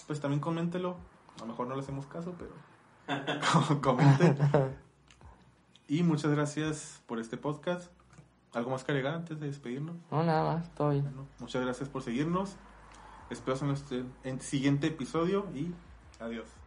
Speaker 1: pues también coméntelo. A lo mejor no le hacemos caso, pero *laughs* comenten. Y muchas gracias por este podcast. ¿Algo más que agregar antes de despedirnos?
Speaker 2: no, nada más, todo bien.
Speaker 1: Bueno, muchas gracias por seguirnos. Espero en en siguiente episodio y adiós.